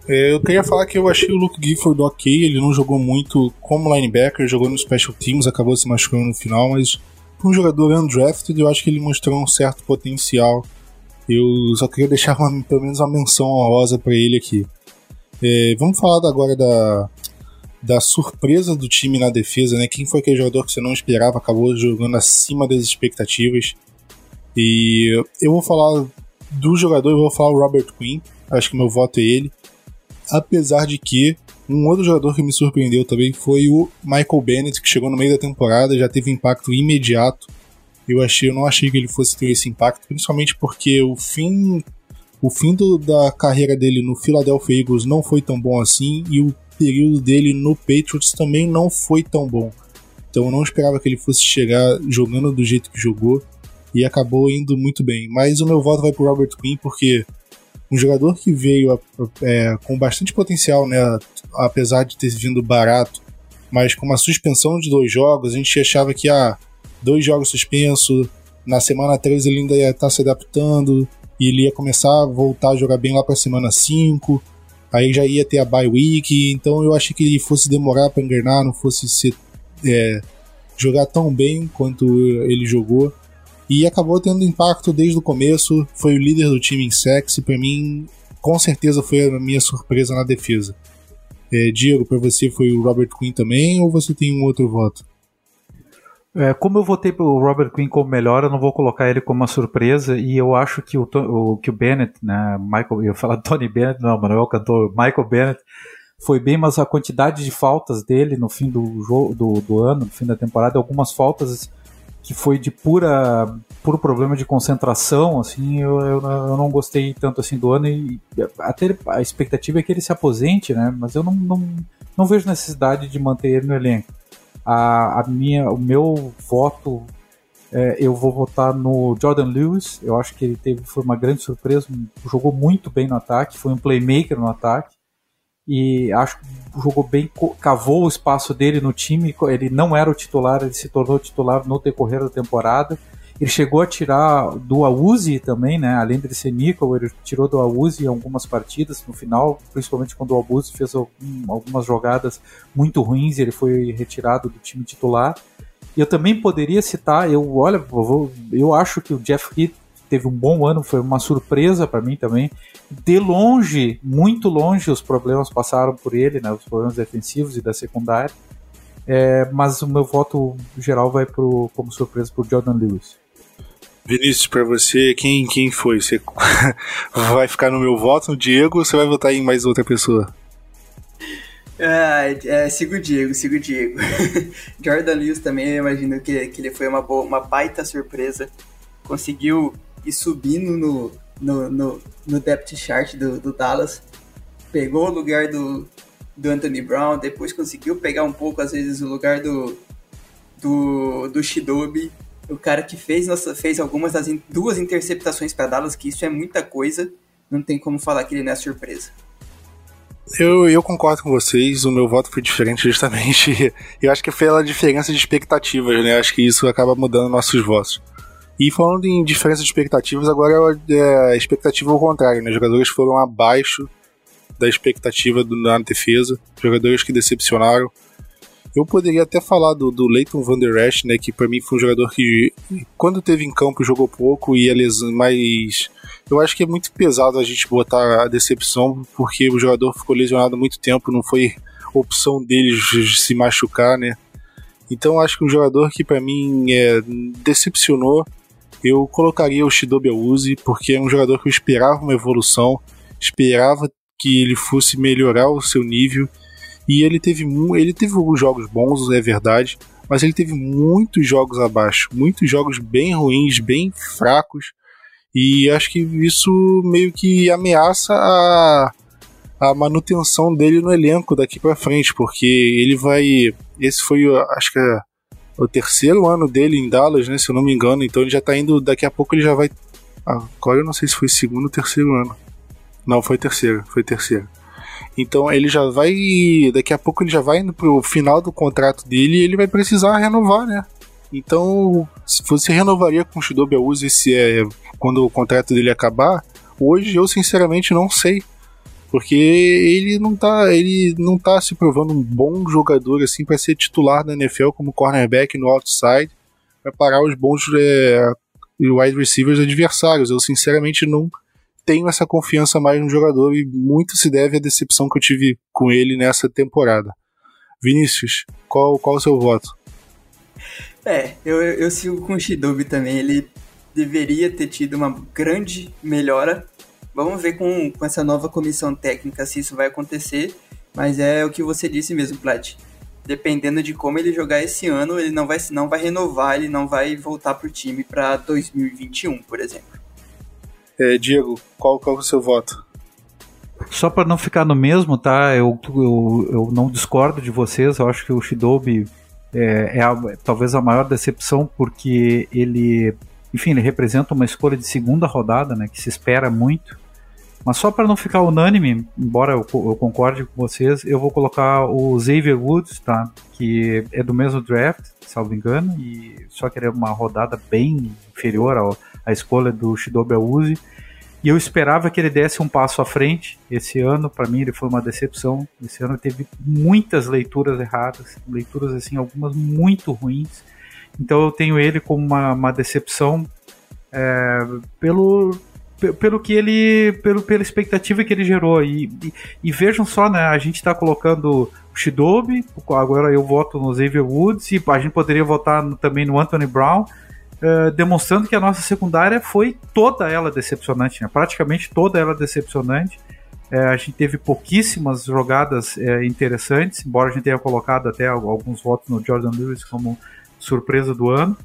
É, eu queria falar que eu achei o Luke Gifford ok, ele não jogou muito como linebacker, jogou no Special Teams, acabou se machucando no final, mas um jogador undrafted eu acho que ele mostrou um certo potencial. Eu só queria deixar uma, pelo menos uma menção honrosa para ele aqui. É, vamos falar agora da, da surpresa do time na defesa, né? Quem foi aquele jogador que você não esperava, acabou jogando acima das expectativas. E eu vou falar do jogador, eu vou falar o Robert Quinn, acho que meu voto é ele. Apesar de que um outro jogador que me surpreendeu também foi o Michael Bennett, que chegou no meio da temporada, já teve impacto imediato. Eu achei, eu não achei que ele fosse ter esse impacto, principalmente porque o fim o fim do, da carreira dele no Philadelphia Eagles não foi tão bom assim e o período dele no Patriots também não foi tão bom. Então eu não esperava que ele fosse chegar jogando do jeito que jogou e acabou indo muito bem. Mas o meu voto vai pro Robert Quinn porque um jogador que veio é, com bastante potencial, né, apesar de ter vindo barato, mas com uma suspensão de dois jogos, a gente achava que ah, dois jogos suspenso, na semana 3 ele ainda ia estar tá se adaptando e ele ia começar a voltar a jogar bem lá para a semana 5. Aí já ia ter a bye week, então eu achei que ele fosse demorar para engrenar, não fosse ser, é, jogar tão bem quanto ele jogou. E acabou tendo impacto desde o começo, foi o líder do time em sex, e para mim, com certeza foi a minha surpresa na defesa. É, Diego, para você foi o Robert Quinn também, ou você tem um outro voto? É, como eu votei pro Robert Quinn como melhor, eu não vou colocar ele como uma surpresa, e eu acho que o, o que o Bennett, né, Michael, eu ia falar Tony Bennett, não, mano, é o cantor Michael Bennett, foi bem, mas a quantidade de faltas dele no fim do, jogo, do, do ano, no fim da temporada, algumas faltas que foi de pura puro problema de concentração, assim, eu, eu, eu, não gostei tanto assim do ano e até a expectativa é que ele se aposente, né? Mas eu não, não, não vejo necessidade de manter ele no elenco a, a minha, o meu voto é, eu vou votar no Jordan Lewis. Eu acho que ele teve foi uma grande surpresa, jogou muito bem no ataque, foi um playmaker no ataque e acho que jogou bem, cavou o espaço dele no time. Ele não era o titular, ele se tornou titular no decorrer da temporada. Ele chegou a tirar do Auzi também, né? Além de ser nickel, ele tirou do Auzi em algumas partidas no final, principalmente quando o Auzi fez algumas jogadas muito ruins ele foi retirado do time titular. Eu também poderia citar, eu olha, eu acho que o Jeff Heath teve um bom ano, foi uma surpresa para mim também. De longe, muito longe, os problemas passaram por ele, né? Os problemas defensivos e da secundária. É, mas o meu voto geral vai pro, como surpresa para Jordan Lewis. Vinícius, para você, quem, quem foi? Você vai ficar no meu voto, no Diego, ou você vai votar em mais outra pessoa? É, é, sigo o Diego, sigo o Diego. Jordan Lewis também, eu imagino que, que ele foi uma, boa, uma baita surpresa. Conseguiu ir subindo no, no, no, no depth chart do, do Dallas. Pegou o lugar do, do Anthony Brown, depois conseguiu pegar um pouco, às vezes, o lugar do, do, do Shidobi o cara que fez, nossa, fez algumas das in, duas interceptações para Dallas, que isso é muita coisa, não tem como falar que ele não é surpresa. Eu, eu concordo com vocês, o meu voto foi diferente justamente. Eu acho que foi a diferença de expectativas, né? Acho que isso acaba mudando nossos votos. E falando em diferença de expectativas, agora é, é a expectativa ao contrário, né? Os jogadores foram abaixo da expectativa do, na defesa, jogadores que decepcionaram. Eu poderia até falar do, do Leighton Van Der Esch, né, que para mim foi um jogador que, quando teve em campo, jogou pouco e eles mais. Eu acho que é muito pesado a gente botar a decepção, porque o jogador ficou lesionado muito tempo, não foi opção dele se machucar, né? Então acho que um jogador que para mim é, decepcionou, eu colocaria o Shidobi Awuzi, porque é um jogador que eu esperava uma evolução, esperava que ele fosse melhorar o seu nível e ele teve, ele teve alguns jogos bons, é verdade, mas ele teve muitos jogos abaixo, muitos jogos bem ruins, bem fracos. E acho que isso meio que ameaça a, a manutenção dele no elenco daqui para frente, porque ele vai. Esse foi, acho que é o terceiro ano dele em Dallas, né? Se eu não me engano. Então ele já tá indo. Daqui a pouco ele já vai. Agora eu não sei se foi segundo ou terceiro ano. Não, foi terceiro, foi terceiro. Então ele já vai. Daqui a pouco ele já vai indo pro final do contrato dele e ele vai precisar renovar, né? Então, se você renovaria com o Shidobi Awuzi se é quando o contrato dele acabar, hoje eu sinceramente não sei. Porque ele não tá, ele não tá se provando um bom jogador assim para ser titular da NFL como cornerback no outside, para parar os bons é, wide receivers adversários. Eu sinceramente não tenho essa confiança mais no jogador e muito se deve à decepção que eu tive com ele nessa temporada. Vinícius, qual, qual o seu voto? É, eu, eu sigo com o Shidobi também. Ele deveria ter tido uma grande melhora. Vamos ver com, com essa nova comissão técnica se isso vai acontecer. Mas é o que você disse mesmo, Plat. Dependendo de como ele jogar esse ano, ele não vai, não vai renovar, ele não vai voltar pro time para 2021, por exemplo. É, Diego, qual, qual é o seu voto? Só para não ficar no mesmo, tá? Eu, eu, eu não discordo de vocês. Eu acho que o Shidobi é, é a, talvez a maior decepção porque ele, enfim, ele representa uma escolha de segunda rodada, né? Que se espera muito. Mas só para não ficar unânime, embora eu, eu, concorde com vocês, eu vou colocar o Xavier Woods, tá? Que é do mesmo draft, salvo engano, e só que ele é uma rodada bem inferior à escolha do Shidobi Awuzi. E eu esperava que ele desse um passo à frente. Esse ano, para mim, ele foi uma decepção. Esse ano teve muitas leituras erradas, leituras assim, algumas muito ruins. Então eu tenho ele como uma, uma decepção é, pelo, pelo que ele, pelo, pela expectativa que ele gerou. E, e, e vejam só, né? A gente está colocando o Shidobi, agora eu voto no Xavier Woods e a gente poderia votar no, também no Anthony Brown. Uh, demonstrando que a nossa secundária foi toda ela decepcionante, né? praticamente toda ela decepcionante. Uh, a gente teve pouquíssimas jogadas uh, interessantes, embora a gente tenha colocado até alguns votos no Jordan Lewis como surpresa do ano,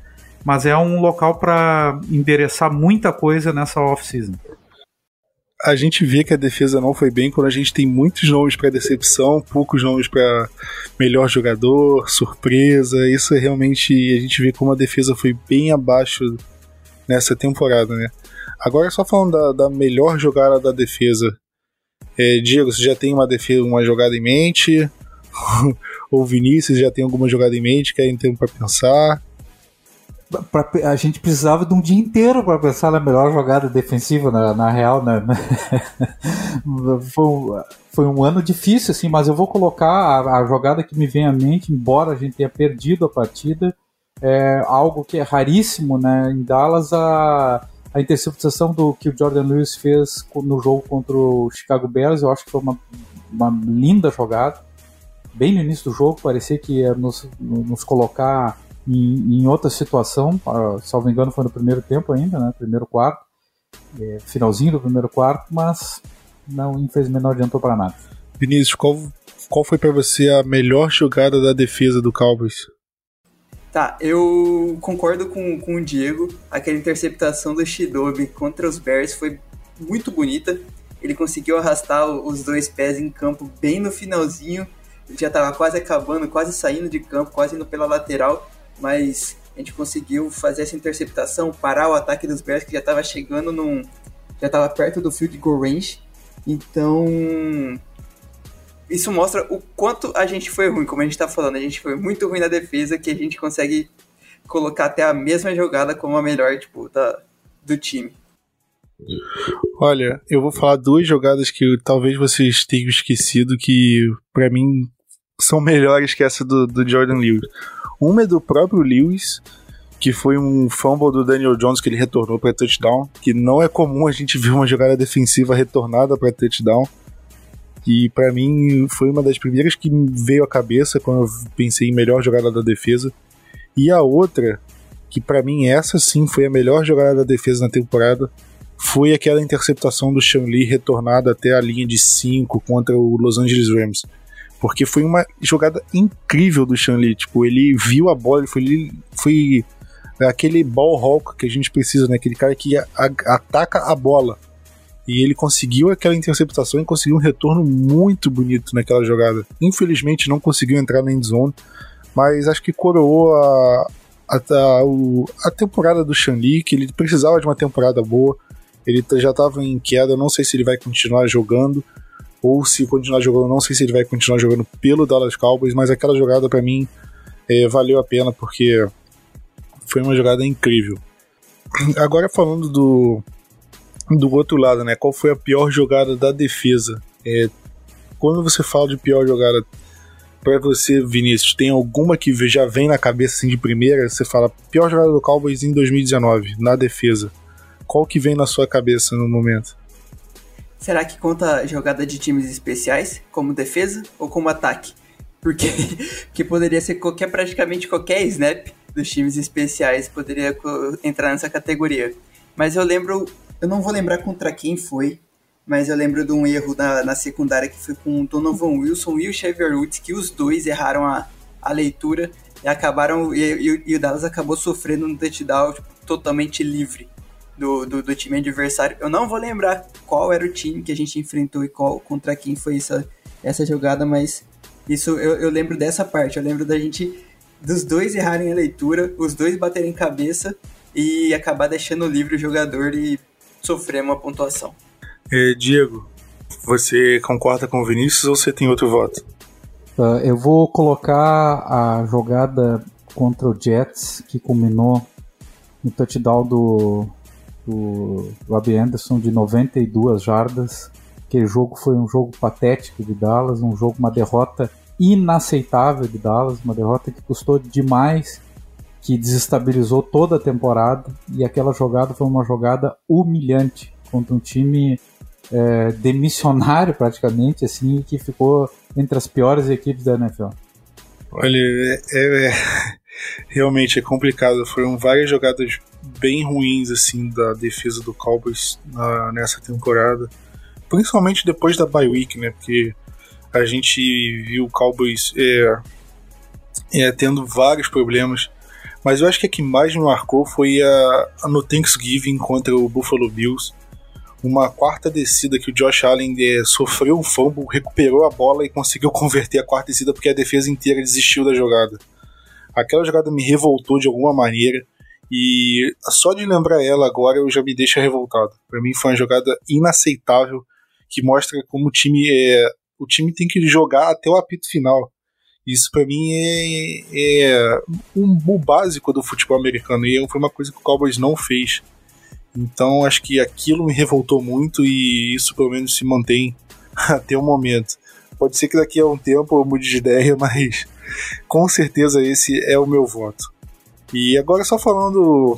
mas é um local para endereçar muita coisa nessa off-season a gente vê que a defesa não foi bem quando a gente tem muitos nomes para decepção, poucos nomes para melhor jogador, surpresa. Isso é realmente a gente vê como a defesa foi bem abaixo nessa temporada, né? Agora só falando da, da melhor jogada da defesa, é, Diego, você já tem uma defesa, uma jogada em mente? Ou Vinícius já tem alguma jogada em mente? Querem tempo para pensar? Pra, a gente precisava de um dia inteiro para pensar na melhor jogada defensiva, na, na real, né? foi, foi um ano difícil, assim, mas eu vou colocar a, a, jogada que me vem à mente, embora a gente tenha perdido a partida, é algo que é raríssimo, né? Em Dallas, a, a interceptação do que o Jordan Lewis fez no jogo contra o Chicago Bears, eu acho que foi uma, uma linda jogada. Bem no início do jogo, parecia que ia nos, nos colocar em, em outra situação, uh, salvo engano foi no primeiro tempo ainda, né, primeiro quarto, é, finalzinho do primeiro quarto, mas não, infelizmente não adiantou para nada. Vinícius, qual, qual foi para você a melhor jogada da defesa do Cowboys? Tá, eu concordo com, com o Diego. Aquela interceptação do Shidobi contra os Bears foi muito bonita. Ele conseguiu arrastar os dois pés em campo bem no finalzinho. Ele já estava quase acabando, quase saindo de campo, quase indo pela lateral mas a gente conseguiu fazer essa interceptação, parar o ataque dos Bears que já estava chegando num já estava perto do field goal range. Então, isso mostra o quanto a gente foi ruim, como a gente está falando, a gente foi muito ruim na defesa que a gente consegue colocar até a mesma jogada como a melhor, tipo, da, do time. Olha, eu vou falar duas jogadas que talvez vocês tenham esquecido que para mim são melhores que essa do, do Jordan Lewis. Uma é do próprio Lewis, que foi um fumble do Daniel Jones que ele retornou para touchdown, que não é comum a gente ver uma jogada defensiva retornada para touchdown. E para mim foi uma das primeiras que veio à cabeça quando eu pensei em melhor jogada da defesa. E a outra, que para mim essa sim foi a melhor jogada da defesa na temporada, foi aquela interceptação do Sean Lee retornada até a linha de 5 contra o Los Angeles Rams. Porque foi uma jogada incrível do Shanli. Tipo, ele viu a bola, ele foi, ele foi aquele ball hawk que a gente precisa, né? Aquele cara que a, a, ataca a bola. E ele conseguiu aquela interceptação e conseguiu um retorno muito bonito naquela jogada. Infelizmente não conseguiu entrar na endzone, mas acho que coroou a, a, a, a temporada do Shanli, que ele precisava de uma temporada boa. Ele já estava em queda, não sei se ele vai continuar jogando ou se continuar jogando, não sei se ele vai continuar jogando pelo Dallas Cowboys, mas aquela jogada para mim é, valeu a pena porque foi uma jogada incrível. Agora falando do do outro lado, né? Qual foi a pior jogada da defesa? É, quando você fala de pior jogada para você, Vinícius, tem alguma que já vem na cabeça assim de primeira? Você fala pior jogada do Cowboys em 2019 na defesa. Qual que vem na sua cabeça no momento? Será que conta jogada de times especiais como defesa ou como ataque? Porque que poderia ser qualquer praticamente qualquer snap dos times especiais poderia entrar nessa categoria. Mas eu lembro, eu não vou lembrar contra quem foi, mas eu lembro de um erro na, na secundária que foi com o Donovan Wilson e o Xavier Woods, que os dois erraram a, a leitura e acabaram e, e, e o Dallas acabou sofrendo um touchdown tipo, totalmente livre do, do, do, time adversário. Eu não vou lembrar qual era o time que a gente enfrentou e qual contra quem foi essa, essa jogada, mas isso eu, eu lembro dessa parte. Eu lembro da gente, dos dois errarem a leitura, os dois baterem cabeça e acabar deixando livre o jogador e sofrer uma pontuação. É, Diego, você concorda com o Vinícius ou você tem outro voto? Uh, eu vou colocar a jogada contra o Jets, que culminou no touchdown do, do Robbie Anderson de 92 jardas. Aquele jogo foi um jogo patético de Dallas, um jogo, uma derrota inaceitável de Dallas, uma derrota que custou demais, que desestabilizou toda a temporada. E aquela jogada foi uma jogada humilhante contra um time é, demissionário praticamente, assim, que ficou entre as piores equipes da NFL. Olha, é, é, realmente é complicado. Foram várias jogadas bem ruins assim da defesa do Cowboys na, nessa temporada, principalmente depois da bye week, né? Porque a gente viu o Cowboys é, é, tendo vários problemas. Mas eu acho que a que mais me marcou foi a, a no Thanksgiving contra o Buffalo Bills uma quarta descida que o Josh Allen é, sofreu um fumble, recuperou a bola e conseguiu converter a quarta descida porque a defesa inteira desistiu da jogada. Aquela jogada me revoltou de alguma maneira e só de lembrar ela agora eu já me deixa revoltado. Para mim foi uma jogada inaceitável que mostra como o time é, o time tem que jogar até o apito final. Isso para mim é, é um, básico do futebol americano e foi uma coisa que o Cowboys não fez. Então acho que aquilo me revoltou muito e isso pelo menos se mantém até o momento. Pode ser que daqui a um tempo eu mude de ideia, mas com certeza esse é o meu voto. E agora só falando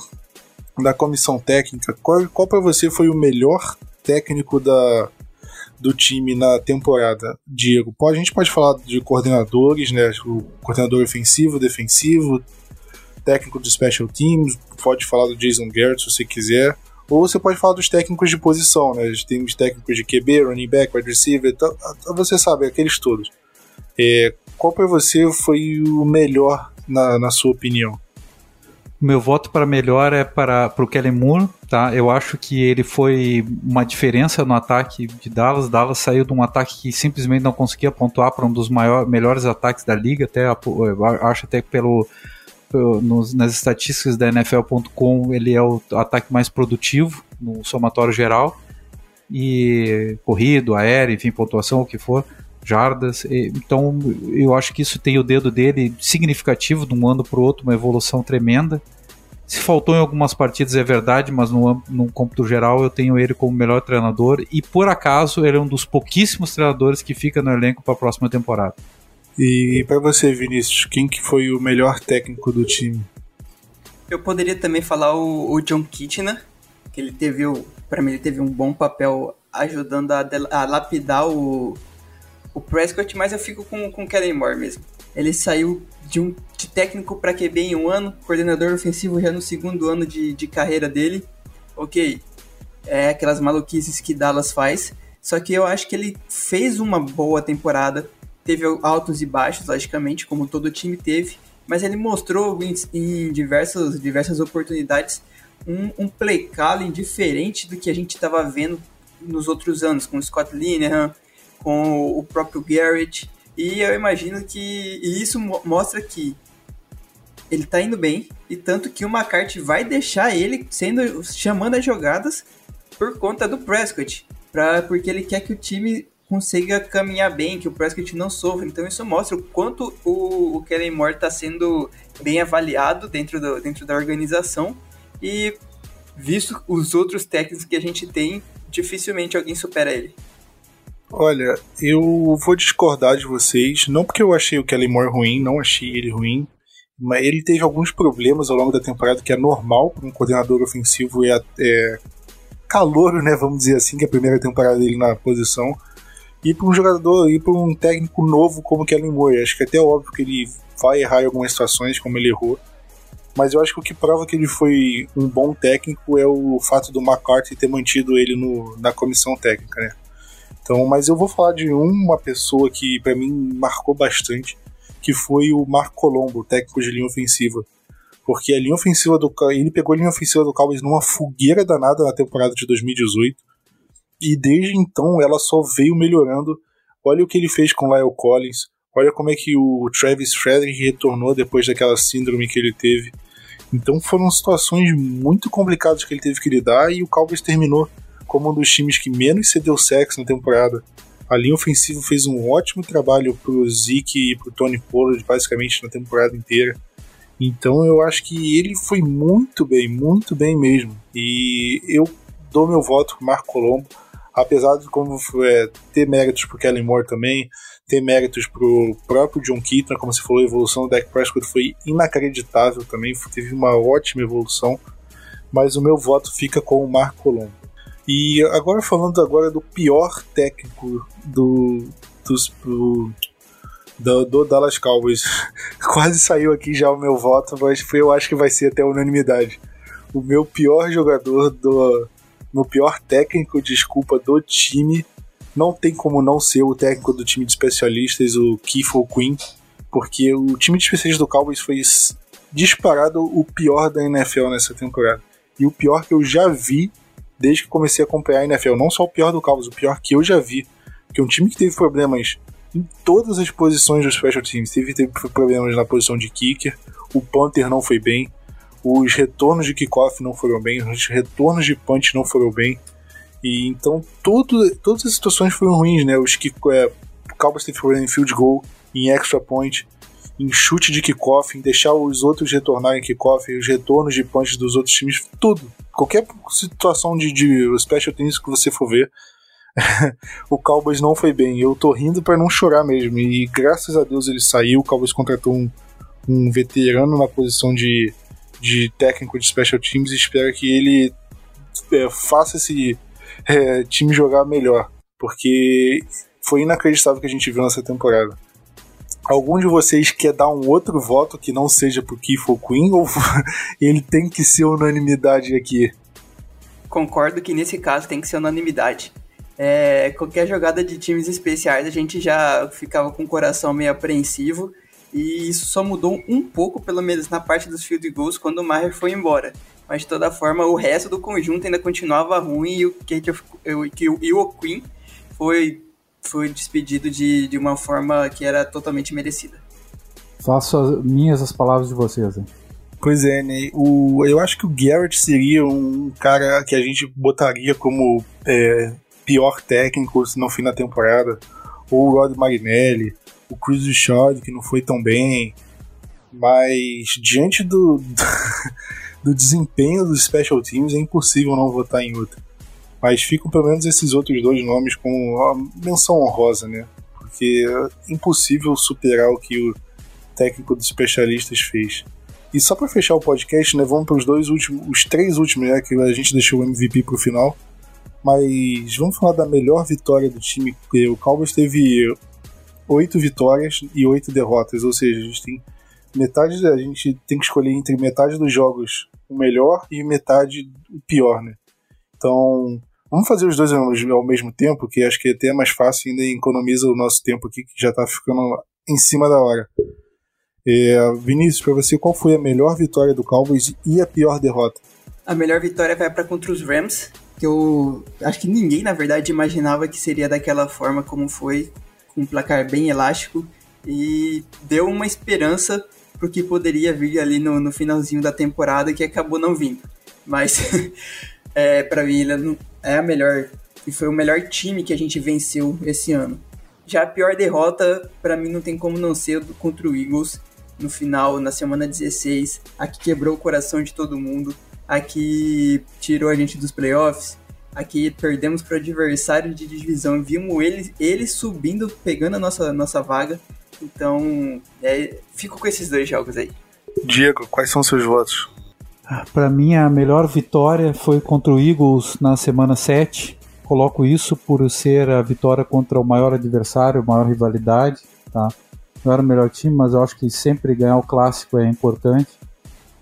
da comissão técnica, qual, qual para você foi o melhor técnico da, do time na temporada, Diego? A gente pode falar de coordenadores, né? O coordenador ofensivo, defensivo, técnico de special teams, pode falar do Jason Garrett se você quiser. Ou você pode falar dos técnicos de posição, né? Tem os técnicos de QB, running back, wide receiver, tá, você sabe, aqueles todos. É, qual para você foi o melhor, na, na sua opinião? Meu voto para melhor é para o Kellen Moore, tá? Eu acho que ele foi uma diferença no ataque de Dallas. Dallas saiu de um ataque que simplesmente não conseguia pontuar para um dos maiores, melhores ataques da liga, até acho até pelo nos, nas estatísticas da NFL.com, ele é o ataque mais produtivo no somatório geral. E corrido, aéreo, enfim, pontuação, o que for, jardas. E, então, eu acho que isso tem o dedo dele significativo de um ano para o outro, uma evolução tremenda. Se faltou em algumas partidas é verdade, mas no, no cômputo geral eu tenho ele como melhor treinador e por acaso ele é um dos pouquíssimos treinadores que fica no elenco para a próxima temporada. E para você, Vinícius, quem que foi o melhor técnico do time? Eu poderia também falar o, o John Kitchener, que ele teve, para mim, ele teve um bom papel ajudando a, a lapidar o, o Prescott, mas eu fico com, com o Kellen Moore mesmo. Ele saiu de um de técnico para QB em um ano, coordenador ofensivo já no segundo ano de, de carreira dele. Ok, é aquelas maluquices que Dallas faz, só que eu acho que ele fez uma boa temporada, teve altos e baixos, logicamente, como todo time teve, mas ele mostrou em, em diversas, diversas oportunidades um, um play calling diferente do que a gente estava vendo nos outros anos, com o Scott Linehan, com o próprio Garrett, e eu imagino que isso mostra que ele está indo bem, e tanto que o McCarthy vai deixar ele sendo chamando as jogadas por conta do Prescott, pra, porque ele quer que o time consiga caminhar bem, que o Prescott não sofra. Então isso mostra o quanto o, o Kellen Moore está sendo bem avaliado dentro, do, dentro da organização e visto os outros técnicos que a gente tem, dificilmente alguém supera ele. Olha, eu vou discordar de vocês, não porque eu achei o Kellen Moore ruim, não achei ele ruim, mas ele teve alguns problemas ao longo da temporada que é normal para um coordenador ofensivo é, é calor, né, vamos dizer assim, que é a primeira temporada dele na posição e para um jogador, e para um técnico novo como Kellen Moore. Acho que é até óbvio que ele vai errar em algumas situações, como ele errou. Mas eu acho que o que prova que ele foi um bom técnico é o fato do McCarthy ter mantido ele no, na comissão técnica, né? Então, mas eu vou falar de uma pessoa que para mim marcou bastante, que foi o Marco Colombo, técnico de linha ofensiva. porque a linha ofensiva do ele pegou a linha ofensiva do Cowboys numa fogueira danada na temporada de 2018 e desde então ela só veio melhorando. Olha o que ele fez com Lyle Collins, olha como é que o Travis Frederick retornou depois daquela síndrome que ele teve. Então foram situações muito complicadas que ele teve que lidar e o Cowboys terminou como um dos times que menos cedeu sexo na temporada. A linha ofensiva fez um ótimo trabalho pro Zeke e pro Tony Pollard basicamente na temporada inteira. Então eu acho que ele foi muito bem, muito bem mesmo. E eu dou meu voto pro Marco Colombo, apesar de como é, ter méritos pro Kellen Moore também, ter méritos pro próprio John Keaton, como você falou, a evolução do Dak Prescott foi inacreditável também, teve uma ótima evolução, mas o meu voto fica com o Marco Colombo. E agora falando agora do pior técnico do, dos, do, do, do, Dallas Cowboys. Quase saiu aqui já o meu voto, mas eu acho que vai ser até unanimidade. O meu pior jogador do. Meu pior técnico, desculpa, do time. Não tem como não ser o técnico do time de especialistas, o Keith Quinn, porque o time de especialistas do Cowboys foi disparado o pior da NFL nessa temporada. E o pior que eu já vi desde que comecei a acompanhar a NFL. Não só o pior do Cowboys, o pior que eu já vi. Porque um time que teve problemas em todas as posições dos special teams. Teve, teve problemas na posição de kicker, o punter não foi bem, os retornos de kickoff não foram bem, os retornos de punch não foram bem. E então tudo, todas as situações foram ruins, né? Os que é, Cowboys teve problema em field goal, em extra point, em chute de kickoff, em deixar os outros retornarem kickoff, os retornos de punch dos outros times, tudo. Qualquer situação de, de special teams que você for ver, o Cowboys não foi bem. Eu tô rindo para não chorar mesmo. E graças a Deus ele saiu. O Cowboys contratou um, um veterano na posição de, de técnico de special teams e espero que ele é, faça esse é, time jogar melhor. Porque foi inacreditável o que a gente viu nessa temporada. Algum de vocês quer dar um outro voto que não seja pro Keith ou Queen ou ele tem que ser unanimidade aqui? Concordo que nesse caso tem que ser unanimidade. É, qualquer jogada de times especiais a gente já ficava com o coração meio apreensivo e isso só mudou um pouco, pelo menos na parte dos field goals, quando o Maher foi embora. Mas de toda forma, o resto do conjunto ainda continuava ruim e o, que, que, o, o Queen foi foi despedido de, de uma forma que era totalmente merecida. Faço as minhas as palavras de vocês. Hein? Pois é, né? O, eu acho que o Garrett seria um cara que a gente botaria como é, pior técnico no fim da temporada. Ou o Rod Marinelli, o Chris Richard, que não foi tão bem. Mas diante do, do, do desempenho dos special teams, é impossível não votar em outro. Mas ficam pelo menos esses outros dois nomes com uma menção honrosa, né? Porque é impossível superar o que o técnico dos especialistas fez. E só para fechar o podcast, né, vamos para os dois últimos, os três últimos, né, que a gente deixou o MVP para o final. Mas vamos falar da melhor vitória do time. O Cowboys teve oito vitórias e oito derrotas, ou seja, a gente tem metade, a gente tem que escolher entre metade dos jogos o melhor e metade o pior, né? Então, Vamos fazer os dois ao mesmo tempo, que acho que é até mais fácil ainda economiza o nosso tempo aqui, que já está ficando em cima da hora. É, Vinícius, para você, qual foi a melhor vitória do Cowboys e a pior derrota? A melhor vitória vai para contra os Rams, que eu acho que ninguém, na verdade, imaginava que seria daquela forma como foi, com um placar bem elástico, e deu uma esperança pro que poderia vir ali no, no finalzinho da temporada, que acabou não vindo. Mas, é, para mim, é a melhor e foi o melhor time que a gente venceu esse ano. Já a pior derrota, para mim, não tem como não ser contra o Eagles no final, na semana 16. Aqui quebrou o coração de todo mundo. Aqui tirou a gente dos playoffs. Aqui perdemos para o adversário de divisão. Vimos ele, ele subindo, pegando a nossa, nossa vaga. Então, é, fico com esses dois jogos aí. Diego, quais são seus votos? Para mim, a melhor vitória foi contra o Eagles na semana 7. Coloco isso por ser a vitória contra o maior adversário, a maior rivalidade. Tá? Não era o melhor time, mas eu acho que sempre ganhar o clássico é importante.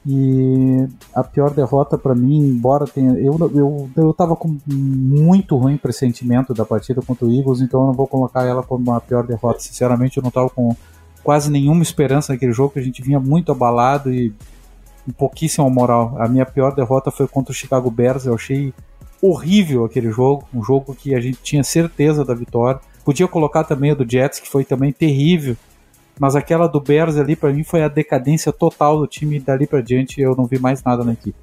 E a pior derrota para mim, embora tenha. Eu, eu, eu tava com muito ruim pressentimento da partida contra o Eagles, então eu não vou colocar ela como uma pior derrota. Sinceramente, eu não tava com quase nenhuma esperança naquele jogo, a gente vinha muito abalado e um pouquíssimo moral. A minha pior derrota foi contra o Chicago Bears. Eu achei horrível aquele jogo, um jogo que a gente tinha certeza da vitória. Podia colocar também o do Jets, que foi também terrível, mas aquela do Bears ali para mim foi a decadência total do time dali para diante eu não vi mais nada na equipe.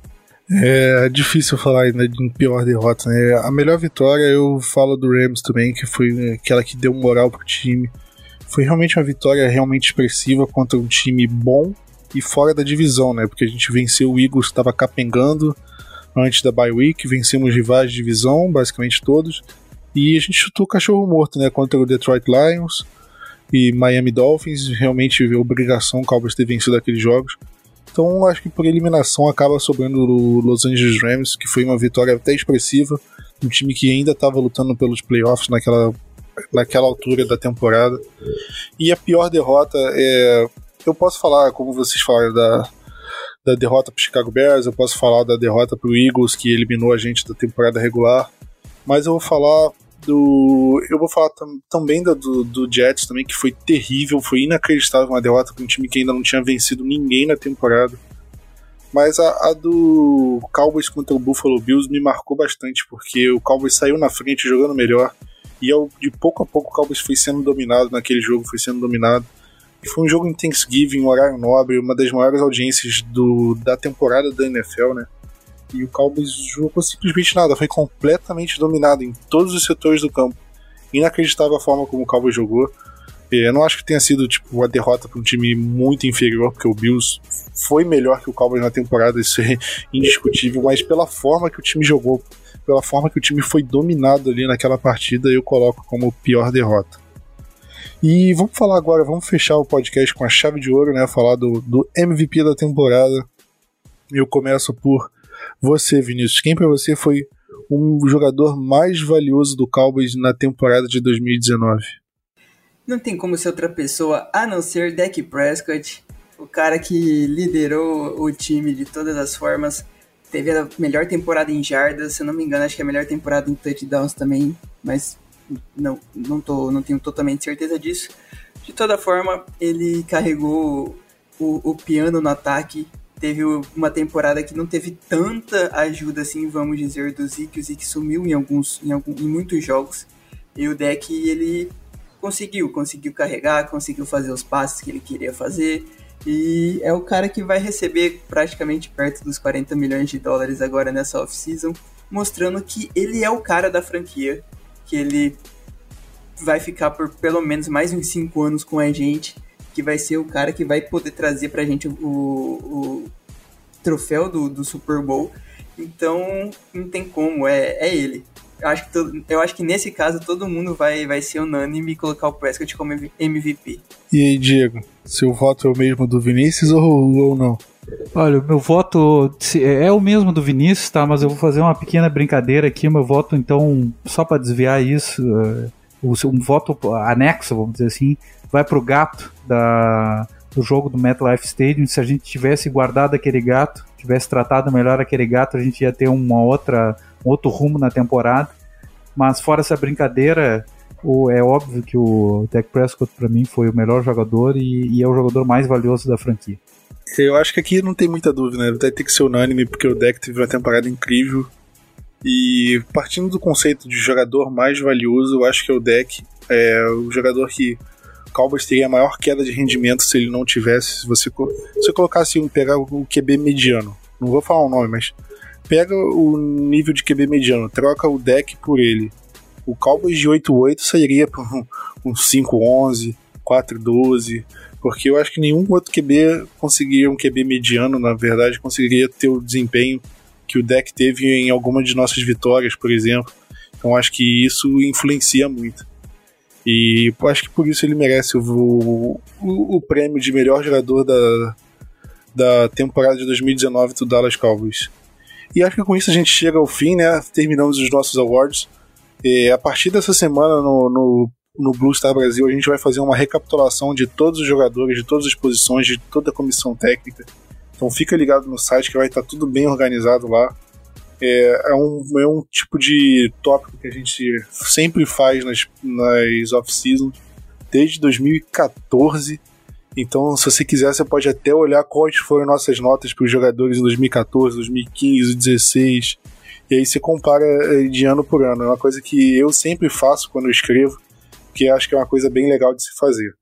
É difícil falar ainda de pior derrota, né? A melhor vitória eu falo do Rams também, que foi aquela que deu moral pro time. Foi realmente uma vitória realmente expressiva contra um time bom e fora da divisão, né? Porque a gente venceu o Eagles, estava capengando antes da bye week, vencemos rivais de divisão, basicamente todos, e a gente chutou o cachorro morto, né? Contra o Detroit Lions e Miami Dolphins, realmente obrigação o Cowboys ter vencido aqueles jogos. Então acho que por eliminação acaba sobrando o Los Angeles Rams, que foi uma vitória até expressiva, um time que ainda estava lutando pelos playoffs naquela, naquela altura da temporada. E a pior derrota é. Eu posso falar, como vocês falaram, da, da derrota para Chicago Bears, eu posso falar da derrota para o Eagles, que eliminou a gente da temporada regular, mas eu vou falar do. Eu vou falar tam, também do, do Jets também, que foi terrível, foi inacreditável uma derrota para um time que ainda não tinha vencido ninguém na temporada. Mas a, a, do Cowboys contra o Buffalo Bills me marcou bastante, porque o Cowboys saiu na frente jogando melhor. E eu, de pouco a pouco o Cowboys foi sendo dominado naquele jogo, foi sendo dominado. E foi um jogo em Thanksgiving, um horário nobre, uma das maiores audiências do, da temporada da NFL, né? E o Cowboys jogou simplesmente nada, foi completamente dominado em todos os setores do campo. Inacreditável a forma como o Cowboys jogou. Eu não acho que tenha sido tipo uma derrota para um time muito inferior, porque o Bills foi melhor que o Cowboys na temporada, isso é indiscutível, mas pela forma que o time jogou, pela forma que o time foi dominado ali naquela partida, eu coloco como pior derrota. E vamos falar agora, vamos fechar o podcast com a chave de ouro, né? Falar do, do MVP da temporada. Eu começo por você, Vinícius. Quem para você foi o jogador mais valioso do Cowboys na temporada de 2019? Não tem como ser outra pessoa a não ser Dak Prescott, o cara que liderou o time de todas as formas. Teve a melhor temporada em jardas, se eu não me engano, acho que é a melhor temporada em touchdowns também, mas não, não, tô, não tenho totalmente certeza disso. De toda forma, ele carregou o, o piano no ataque. Teve uma temporada que não teve tanta ajuda assim, vamos dizer, do Zeke. O Zeke sumiu em alguns, em, algum, em muitos jogos. E o deck ele conseguiu, conseguiu carregar, conseguiu fazer os passes que ele queria fazer. E é o cara que vai receber praticamente perto dos 40 milhões de dólares agora nessa off-season, mostrando que ele é o cara da franquia que ele vai ficar por pelo menos mais uns 5 anos com a gente, que vai ser o cara que vai poder trazer pra gente o, o troféu do, do Super Bowl. Então, não tem como, é, é ele. Eu acho, que todo, eu acho que nesse caso todo mundo vai, vai ser unânime e colocar o Prescott como MVP. E aí, Diego, seu voto é o mesmo do Vinícius ou, ou não? Olha, o meu voto é, é o mesmo do Vinícius, tá? Mas eu vou fazer uma pequena brincadeira aqui. O meu voto, então, só para desviar isso, é, um voto anexo, vamos dizer assim, vai pro gato da, do jogo do MetLife Stadium. Se a gente tivesse guardado aquele gato, tivesse tratado melhor aquele gato, a gente ia ter uma outra, um outro rumo na temporada. Mas fora essa brincadeira, o, é óbvio que o Dak Prescott para mim foi o melhor jogador e, e é o jogador mais valioso da franquia. Eu acho que aqui não tem muita dúvida, né? Vai ter que ser unânime, porque o deck teve uma temporada incrível. E partindo do conceito de jogador mais valioso, eu acho que o deck é o jogador que Cowboys teria a maior queda de rendimento se ele não tivesse. Se você, se colocasse um, pegar o QB mediano, não vou falar o nome, mas pega o nível de QB mediano, troca o deck por ele. O Cowboys de 8-8 sairia para um, um 5-11, 4-12 porque eu acho que nenhum outro QB conseguiria, um QB mediano, na verdade, conseguiria ter o desempenho que o deck teve em alguma de nossas vitórias, por exemplo. Então acho que isso influencia muito. E acho que por isso ele merece o, o, o prêmio de melhor jogador da, da temporada de 2019 do Dallas Cowboys. E acho que com isso a gente chega ao fim, né? Terminamos os nossos awards. E a partir dessa semana no, no no Blue Star Brasil a gente vai fazer uma recapitulação de todos os jogadores, de todas as posições, de toda a comissão técnica. Então fica ligado no site que vai estar tudo bem organizado lá. É, é, um, é um tipo de tópico que a gente sempre faz nas, nas off-seasons desde 2014 Então, se você quiser, você pode até olhar quais foram nossas notas para os jogadores em 2014, 2015, 2016. E aí você compara eh, de ano por ano. É uma coisa que eu sempre faço quando eu escrevo, que acho que é uma coisa bem legal de se fazer.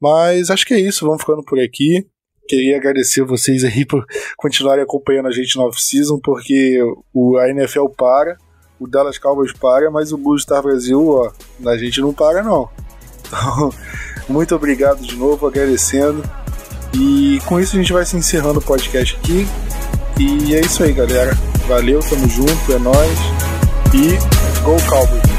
Mas acho que é isso, vamos ficando por aqui. Queria agradecer vocês aí por continuarem acompanhando a gente no off-season, porque o, a NFL para, o Dallas Cowboys para, mas o Blue Star Brasil, ó, a gente não para não. Então, muito obrigado de novo, agradecendo. E com isso a gente vai se encerrando o podcast aqui. E é isso aí, galera. Valeu, tamo junto, é nóis. E Go Cowboys!